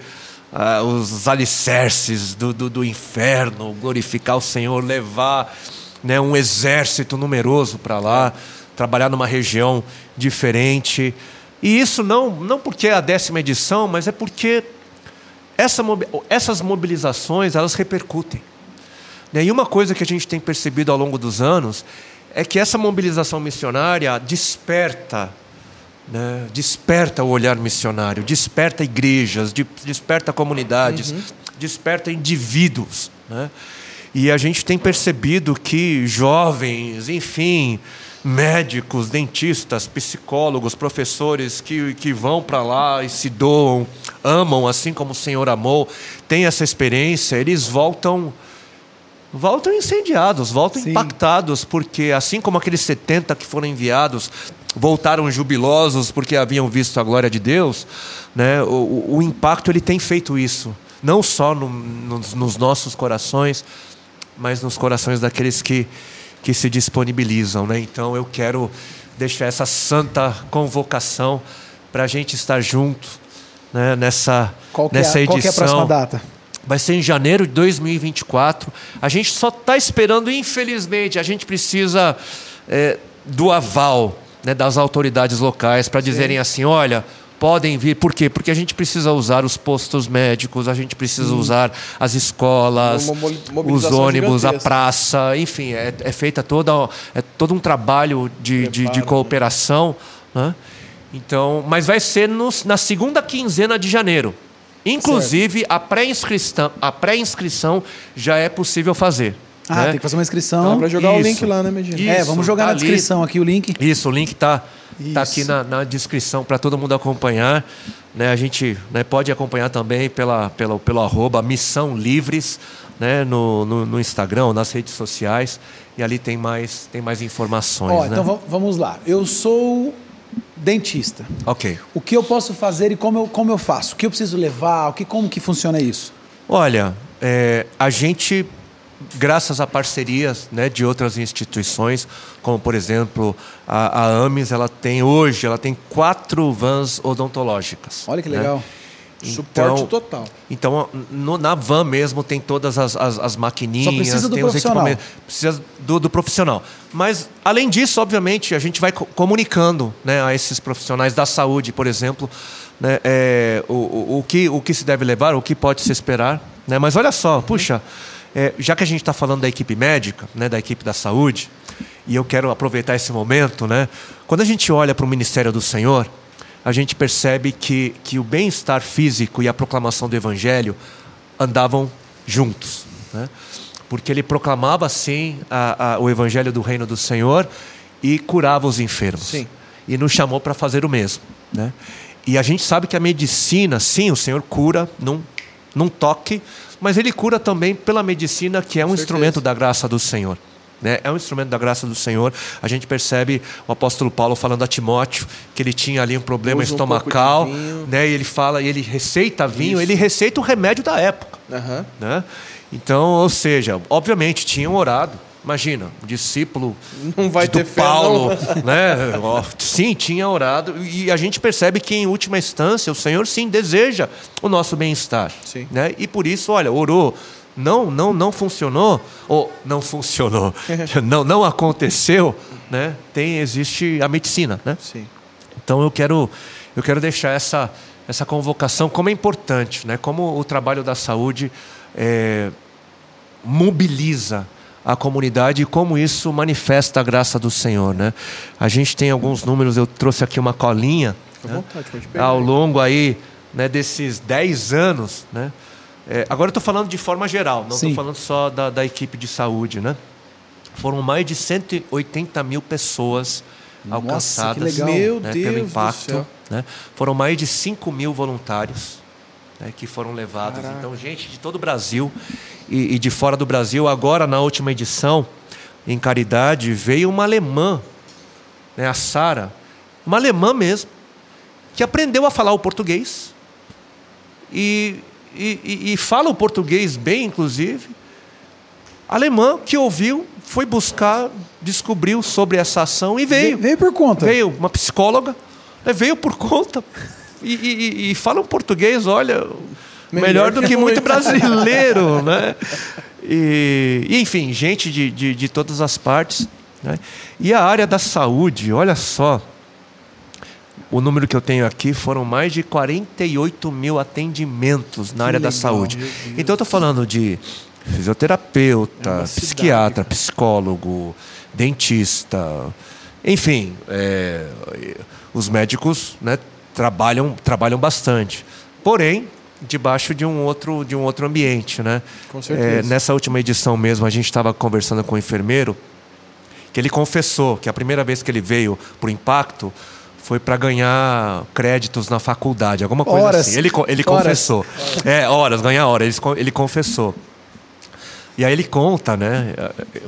ah, os alicerces do, do, do inferno, glorificar o Senhor, levar né, um exército numeroso para lá, trabalhar numa região diferente. E isso não, não porque é a décima edição, mas é porque essa essas mobilizações elas repercutem. Né? E uma coisa que a gente tem percebido ao longo dos anos é que essa mobilização missionária desperta, né? desperta o olhar missionário, desperta igrejas, de- desperta comunidades, desperta indivíduos. Né? E a gente tem percebido que jovens, enfim, médicos, dentistas, psicólogos, professores que, que vão para lá e se doam, amam assim como o Senhor amou, têm essa experiência, eles voltam voltam incendiados, voltam Sim. impactados, porque assim como aqueles 70 que foram enviados voltaram jubilosos porque haviam visto a glória de Deus, né? o, o impacto ele tem feito isso, não só no, nos, nos nossos corações, mas nos corações daqueles que, que se disponibilizam. Né? Então eu quero deixar essa santa convocação para a gente estar junto né? nessa, Qual que, nessa é, edição. qual que é a próxima data? Vai ser em janeiro de 2024. A gente só está esperando, infelizmente, a gente precisa é, do aval né, das autoridades locais para dizerem assim: olha, podem vir. Por quê? Porque a gente precisa usar os postos médicos, a gente precisa usar as escolas, os ônibus, a gigantesca. praça, enfim, é, é feita toda é todo um trabalho de, de, de cooperação. Né? Então, mas vai ser nos- na segunda quinzena de janeiro. Inclusive, a pré-inscrição, a pré-inscrição já é possível fazer. Ah, né? tem que fazer uma inscrição. Dá pra jogar o Isso. link lá, né, Medina? Isso. é, vamos jogar tá na ali. descrição aqui o link. Isso, o link está tá aqui Isso. na, na descrição para todo mundo acompanhar. Né, a gente né, pode acompanhar também pela, pela, pelo arroba Missão Livres né, no, no, no Instagram, nas redes sociais. E ali tem mais, tem mais informações. Ó, né? então va- vamos lá. Eu sou dentista. Ok. O que eu posso fazer e como eu, como eu faço? O que eu preciso levar? O que, como que funciona isso? Olha, é, a gente, graças a parcerias né, de outras instituições, como por exemplo a, a AMES, ela tem hoje, ela tem quatro vans odontológicas. Olha que né? legal. Suporte Então- total. Então, no- na van mesmo tem todas as, as, as maquininhas, Só precisa do tem os equipamentos. Precisa do, do profissional. Mas, além disso, obviamente, a gente vai co- comunicando né, a esses profissionais da saúde, por exemplo, né, é, o, o, o que, o que se deve levar, o que pode se esperar. Né? Mas olha só, puxa, é, já que a gente está falando da equipe médica, né, da equipe da saúde, e eu quero aproveitar esse momento, né, quando a gente olha para o Ministério do Senhor, a gente percebe que, que o bem-estar físico e a proclamação do Evangelho andavam juntos. Né? Porque ele proclamava, sim, a- a- o Evangelho do Reino do Senhor e curava os enfermos. Sim. E nos chamou para fazer o mesmo. Né? E a gente sabe que a medicina, sim, o Senhor cura num, num toque, mas ele cura também pela medicina, que é um certeza. instrumento da graça do Senhor. né? É um instrumento da graça do Senhor. A gente percebe o apóstolo Paulo falando a Timóteo que ele tinha ali um problema Usa um estomacal, vinho. né? E ele fala, e ele receita vinho, ele receita o remédio da época, Aham. né? Então, ou seja, obviamente tinham orado. Imagina, um discípulo Não vai do ter fé, Paulo, não. né? Sim, tinha orado e a gente percebe que em última instância o Senhor sim deseja o nosso bem-estar, né? E por isso, olha, orou, não, não, não funcionou ou não funcionou, não, não aconteceu, né? Tem existe a medicina, né? Sim. Então eu quero, eu quero deixar essa, essa convocação como é importante, né? como o trabalho da saúde é, mobiliza a comunidade e como isso manifesta a graça do Senhor. Né? A gente tem alguns números, eu trouxe aqui uma colinha né? vontade, ao longo aí né, desses 10 anos. Né? É, agora eu estou falando de forma geral, não estou falando só da, da equipe de saúde. Né? Foram mais de 180 mil pessoas Nossa, alcançadas né, pelo impacto. né? Foram mais de 5 mil voluntários né, que foram levados. Caraca. Então, gente de todo o Brasil e, e de fora do Brasil. Agora, na última edição, em Caridade, veio uma alemã, né, a Sara, uma alemã mesmo, que aprendeu a falar o português e, e, e- fala o português bem, inclusive. Alemã que ouviu, foi buscar, descobriu sobre essa ação e veio. Veio, veio por conta. Veio uma psicóloga, né, veio por conta e, e- e- fala um português, olha, melhor, Melhor do que que muito muito. brasileiro, né? E, enfim, gente de, de, de todas as partes. Né? E a área da saúde, olha só, o número que eu tenho aqui foram mais de 48 mil atendimentos na área da legal, saúde. meu Deus. Então eu estou falando de fisioterapeuta, É cidade, psiquiatra, psicólogo, dentista, enfim, é, os médicos né, trabalham, trabalham bastante. Porém, debaixo de um outro, de um outro ambiente. Né? Com certeza. É, nessa última edição mesmo, a gente estava conversando com o enfermeiro, que ele confessou que a primeira vez que ele veio para o impacto foi para ganhar créditos na faculdade, alguma coisa Horas. assim. Ele, ele Horas. confessou. É, horas, ganhar horas. Ele, ele confessou. E aí ele conta, né? é,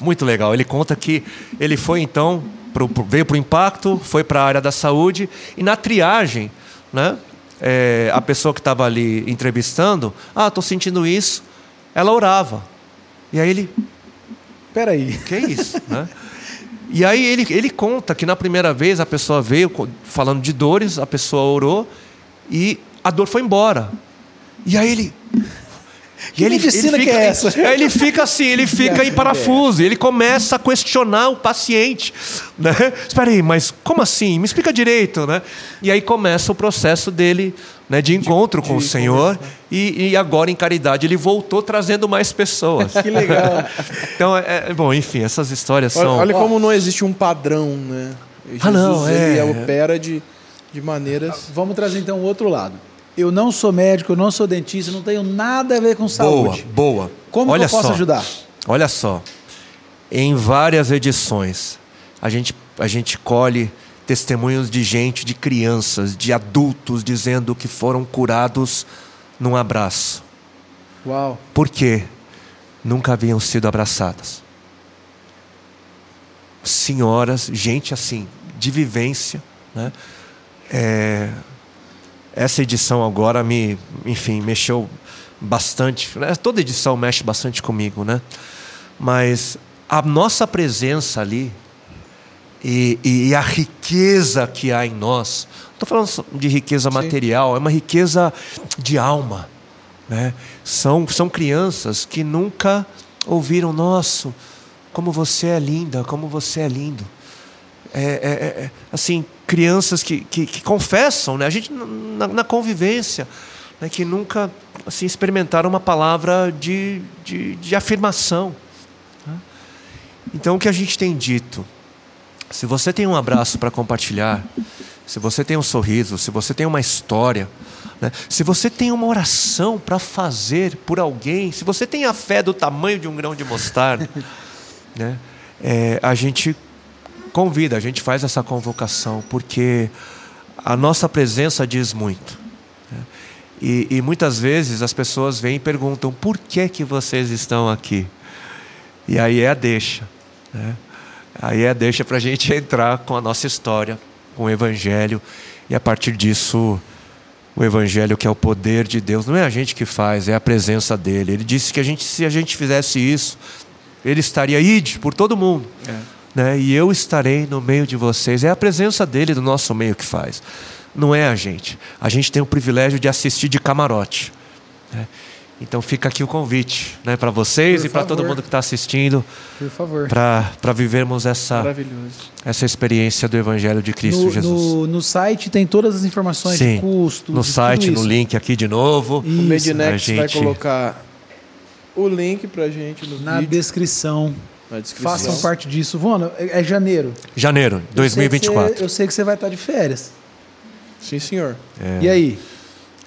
Muito legal. Ele conta que ele foi então pro, veio para o impacto, foi para a área da saúde e na triagem, né? é, a pessoa que estava ali entrevistando, ah, estou sentindo isso, ela orava. E aí ele, Peraí. que é isso, né? E aí ele, ele conta que na primeira vez a pessoa veio falando de dores, a pessoa orou e a dor foi embora. E aí ele. Que medicina que é essa? Ele fica assim, ele fica em parafuso, e ele começa a questionar o paciente. Né? Espera aí, mas como assim? Me explica direito, né? E aí começa o processo dele né, de encontro com o Senhor. E, e agora, em caridade, ele voltou trazendo mais pessoas. Que legal. Então, é, é- bom, enfim, essas histórias Olha, são. olha como não existe um padrão, né? Jesus, Ah, não, ele é. opera de, de maneiras... Vamos trazer então o outro lado. Eu não sou médico, eu não sou dentista, não tenho nada a ver com Boa, saúde. boa. Como Olha eu posso só, ajudar? Olha só. Em várias edições, a gente, a gente colhe testemunhos de gente, de crianças, de adultos, dizendo que foram curados num abraço. Uau. Por quê? Nunca haviam sido abraçadas. Senhoras, gente assim, de vivência. Né? É, essa edição agora me, enfim, mexeu bastante. né? Toda edição mexe bastante comigo, né? Mas a nossa presença ali e, e a riqueza que há em nós, não estou falando de riqueza material, é uma riqueza de alma. Né? São, são crianças que nunca ouviram, nosso, como você é linda, como você é lindo. É, é, é, assim, crianças que, que, que confessam, né? a gente na, na convivência, né? que nunca assim, experimentaram uma palavra de, de, de afirmação. né? Então, o que a gente tem dito? Se você tem um abraço para compartilhar, se você tem um sorriso, se você tem uma história, né? se você tem uma oração para fazer por alguém, se você tem a fé do tamanho de um grão de mostarda, né? É, a gente convida, a gente faz essa convocação, porque a nossa presença diz muito. né? E, e muitas vezes as pessoas vêm e perguntam: por que, que vocês estão aqui? E aí é a deixa. Né? Aí é a deixa para a gente entrar com a nossa história, com o Evangelho, e a partir disso, o Evangelho que é o poder de Deus, não é a gente que faz, é a presença dele. Ele disse que a gente, se a gente fizesse isso, ele estaria ide por todo mundo. Né? E eu estarei no meio de vocês. É a presença dele do nosso meio que faz. Não é a gente. A gente tem o privilégio de assistir de camarote. né? Então fica aqui o convite né, para vocês Por e para todo mundo que está assistindo Por favor. para vivermos essa, essa experiência do Evangelho de Cristo No, Jesus. no, no site tem todas as informações Sim, de custo. no de site, tudo no isso. link aqui de novo. O Isso, Medinex a vai gente- colocar o link pra gente no na vídeo, descrição. Façam parte disso. Vona, é, é janeiro. Janeiro de Eu sei que 2024. você- Eu sei que você vai estar de férias. Sim, senhor. É. E aí?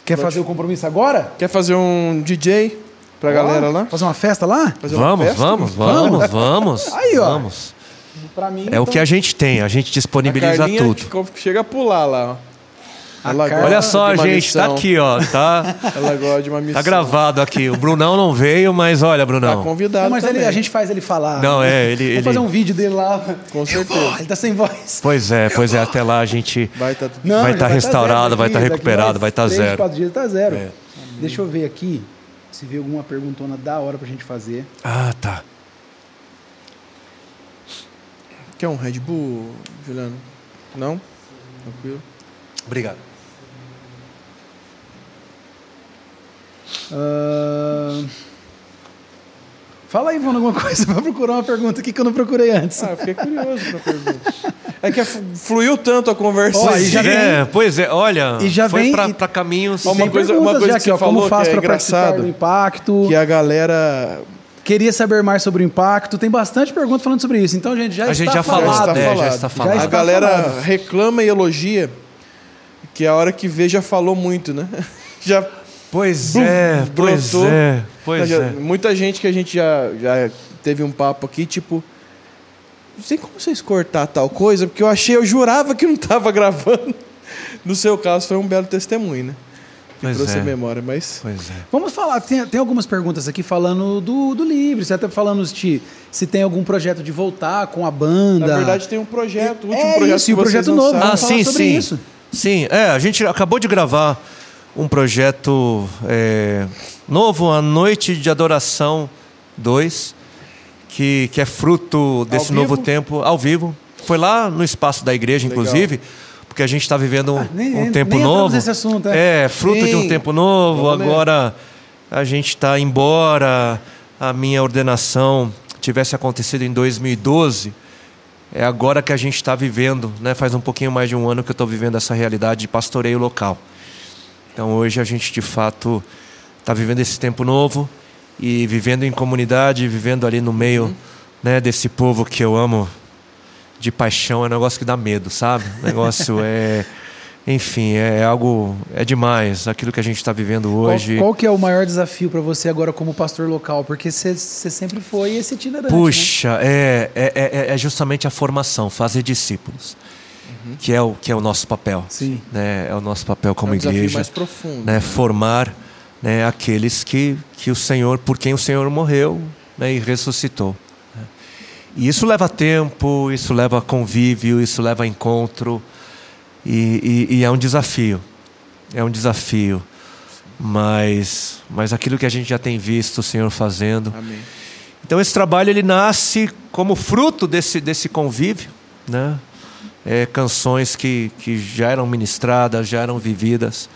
Quer fazer o compromisso agora? Quer fazer um DJ pra galera Ó, lá? Fazer uma festa lá? Fazer Vamos, festa? vamos, vamos, vamos. Aí, ó. Vamos. Pra mim. É o que a gente tem, a gente A disponibiliza Carlinha tudo. que chega a pular lá, ó. Ela gosta Olha só, gente, tá missão. aqui, ó. Tá, Ela gosta de uma missão. tá gravado aqui. O Brunão não veio, mas olha, Tá Brunão. convidado mas ele- a gente faz ele falar. Não, é, ele. Vamos ele... fazer um vídeo dele lá. Com Eu certeza. vou, ele tá sem voz. Pois é, pois é, até lá a gente. Vai tá. Não, Vai já tá restaurado, zero vai aqui, tá recuperado, vai tá três, zero. quatro dias tá zero. É. Deixa eu ver aqui se vê alguma perguntona da hora pra gente fazer. Ah, tá. Quer um Red Bull, Juliano? Não? Tranquilo. Obrigado. Ah, Fala aí, Vona, alguma coisa. Vai procurar uma pergunta aqui que eu não procurei antes. Ah, eu fiquei curioso pra pergunta. É que flu- fluiu tanto a conversa. Ó, aí. e já é, pois é, olha. E já foi vem- pra, pra caminhos. Ó, uma coisa- uma coisa já que você ó, como falou faz que é pra participar engraçado, do impacto? Que a galera Queria saber mais sobre o impacto. Tem bastante pergunta falando sobre isso. Então, gente, já A está gente já falou, falado. está é, falado. já está Já falado. a está galera falado. reclama e elogia que a hora que vê já falou muito, né? Já Pois Bum, é, pois brotou. é, pois já- é. Muita gente que a gente já, já teve um papo aqui, tipo, não sei como vocês cortar tal coisa, porque eu achei, eu jurava que não estava gravando. No seu caso, foi um belo testemunho, né? que Pois trouxe é. a memória, mas. Pois é. Vamos falar, tem, tem algumas perguntas aqui falando do, do livro. Você até falando se, se tem algum projeto de voltar com a banda. Na verdade, tem um projeto, o último É projeto isso, que e o vocês projeto novo. lançaram. Vamos falar sobre isso. Sim, é, a gente acabou de gravar um projeto é, novo, A Noite de Adoração 2, que, que é fruto desse novo tempo, ao vivo. Foi lá no espaço da igreja, Legal. inclusive, porque a gente está vivendo um, Ah, nem- um tempo nem novo. nesse assunto, é. é, fruto de um Sim. tempo novo. Vamos ler. Agora a gente está embora a minha ordenação tivesse acontecido em 2012. É agora que a gente está vivendo, né? Faz um pouquinho mais de um ano que eu estou vivendo essa realidade de pastoreio local. Então hoje a gente de fato está vivendo esse tempo novo e vivendo em comunidade, vivendo ali no meio né, desse povo que eu amo de paixão. É um negócio que dá medo, sabe? O negócio é. Enfim, é algo. É demais aquilo que a gente está vivendo Qual, hoje. qual que é o maior desafio para você agora como pastor local? Porque você sempre foi esse itinerante. né? Puxa, é, é, é, é justamente a formação, fazer discípulos, que, é o, que é o nosso papel. Sim. Né? É o nosso papel como é um igreja. mais profundo. Né? Formar né, aqueles que, que o Senhor, por quem o Senhor morreu né, e ressuscitou. né? E isso leva tempo, isso leva convívio, isso leva encontro. E, e- e é um desafio. É um desafio. Mas, mas aquilo que a gente já tem visto o Senhor fazendo. Amém. Então esse trabalho ele nasce como fruto desse, desse convívio, né? É, canções que, que já eram ministradas, já eram vividas.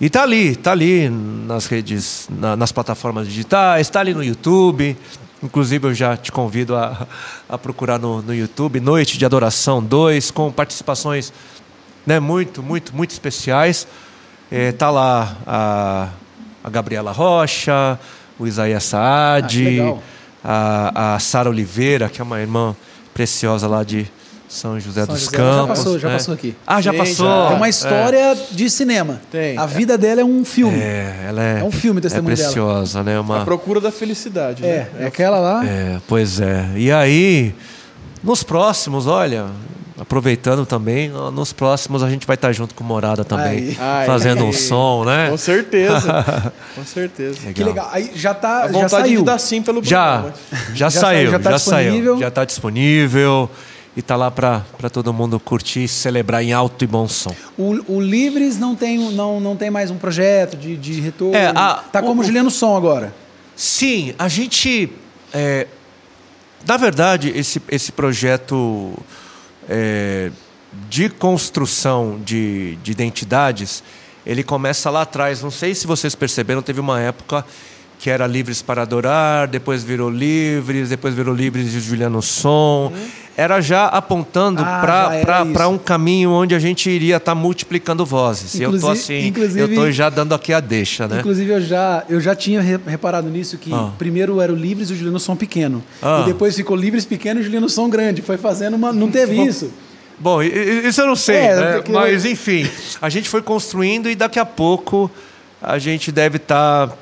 E tá ali, tá ali nas redes, na- nas plataformas digitais, está ali no YouTube. Inclusive eu já te convido a, a procurar no, no YouTube Noite de Adoração 2, com participações né, muito, muito, muito especiais. É, tá lá a, a Gabriela Rocha, o Isaías Ah, Saad, legal. a, a Sara Oliveira, que é uma irmã preciosa lá de São José São dos José, Campos. já passou, já né? passou aqui. Ah, já Sim, passou. já. É uma É. história de cinema. Tem. A vida dela é um filme. É, ela é, É um filme o testemunho é dela. preciosa, né? Uma, A procura da felicidade. É, né? é aquela lá. É, pois é. E aí, nos próximos, olha, aproveitando também, nos próximos a gente vai estar junto com o Morada também, Aí. Fazendo um som, né? Com certeza. Com certeza. Que legal. Aí já tá, A já vontade saiu. de dar sim pelo Já, programa. já, Já saiu, saiu, já tá já disponível? saiu, já está disponível e tá lá para todo mundo curtir e celebrar em alto e bom som. O, o Livres não tem, não, não tem mais um projeto de, de retorno. É, a- tá como o- Juliano Som agora. Sim, a gente. é, na verdade, esse, esse projeto é, de construção de, de identidades, ele começa lá atrás. Não sei se vocês perceberam, teve uma época que era Livres para Adorar, depois virou Livres, depois virou Livres de Juliano Som. Era já apontando Ah, para um caminho onde a gente iria estar multiplicando vozes. E eu tô Inclusive- assim, eu inclusive- tô já dando aqui a deixa, né? Inclusive, eu já, eu já tinha re- reparado nisso, que Ah. primeiro era o Livres e o Juliano Som pequeno. Ah. E depois ficou Livres pequeno e o Juliano Som grande. Foi fazendo uma... Não teve isso. Bom, isso eu não sei, É, né? porque- mas enfim, a gente foi construindo e daqui a pouco a gente deve estar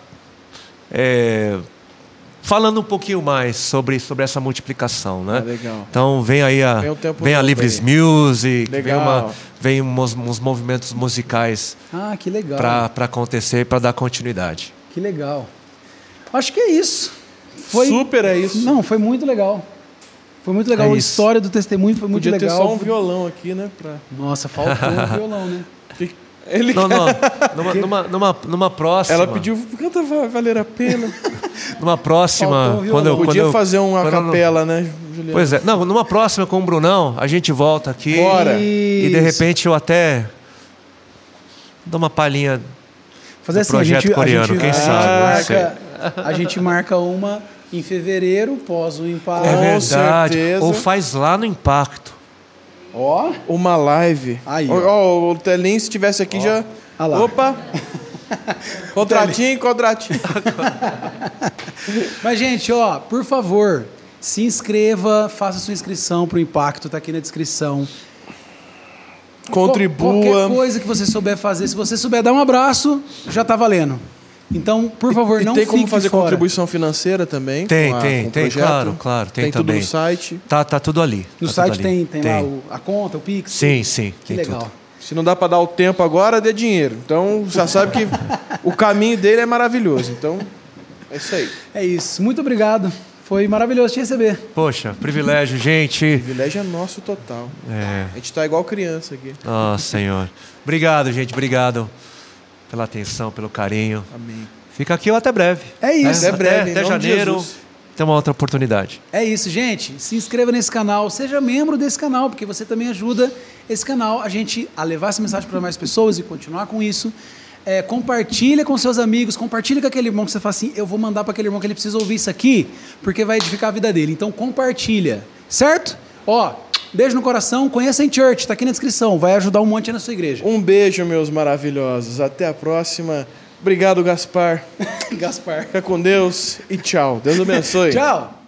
falando um pouquinho mais sobre, sobre essa multiplicação, né? Ah, legal. Então vem aí a, Vem tempo vem a Livres aí. Music, vem, Legal. uma, vem uns, uns movimentos musicais Ah, que legal. para acontecer, para dar continuidade. Que legal. Acho que é isso. Foi... Super é isso. Não, foi muito legal. Foi muito legal. É a história do testemunho foi muito Podia ter legal. só um violão aqui, né? Pra... Nossa, faltou um violão, né? Ele... Não, não, numa, numa, numa, numa próxima. Ela pediu, canta vai valer a pena. Numa próxima. Faltou um quando eu, quando Podia eu- fazer uma quando eu capela, né, Juliano? Pois é. Não, numa próxima com o Brunão, a gente volta aqui. Bora. E de repente eu até dou uma palhinha. Fazer assim, a projeto gente, coreano, a gente, quem a sabe, marca, a gente marca uma em fevereiro, pós o impacto. é verdade. certeza. Ou faz lá no Impacto. Ó, Uma live. Aí, Ó, ó. ó, o Telinho, se tivesse aqui, já. Ah lá. Opa! Contratinho, contratinho. Mas, gente, ó, por favor, se inscreva, faça sua inscrição pro Impacto, tá aqui na descrição. Qual- Qualquer Contribua. coisa que você souber fazer, se você souber dar um abraço, já tá valendo. Então, por favor, E não tem fique como fazer fora. contribuição financeira também? Tem, com a- tem, com o tem, claro, claro, tem tudo também. no site. Tá, tá tudo ali. No tá site tudo ali. tem, tem, lá o- a conta, o Pix. Sim, sim. Que tem legal. tudo. Se não dá para dar o tempo agora, dê dinheiro. Então, já sabe que o caminho dele é maravilhoso. Então, é isso aí. É isso. Muito obrigado. Foi maravilhoso te receber. Poxa, privilégio, gente. O privilégio é nosso total. É. A gente tá igual criança aqui. Oh, Senhor. Obrigado, gente. Obrigado pela atenção, pelo carinho. Amém. Fica aqui ou até breve. É isso. Até breve, Até de janeiro. Tem uma outra oportunidade. É isso, gente. Se inscreva nesse canal, seja membro desse canal, porque você também ajuda esse canal a gente a levar essa mensagem para mais pessoas e continuar com isso. É, compartilha com seus amigos, compartilha com aquele irmão que você fala assim, eu vou mandar para aquele irmão que ele precisa ouvir isso aqui, porque vai edificar a vida dele. Então compartilha, certo? Ó, beijo no coração, conheça em church, tá aqui na descrição, vai ajudar um monte na sua igreja. Um beijo, meus maravilhosos. Até a próxima. Obrigado, Gaspar. Gaspar. Fica com Deus e tchau. Deus abençoe. Tchau.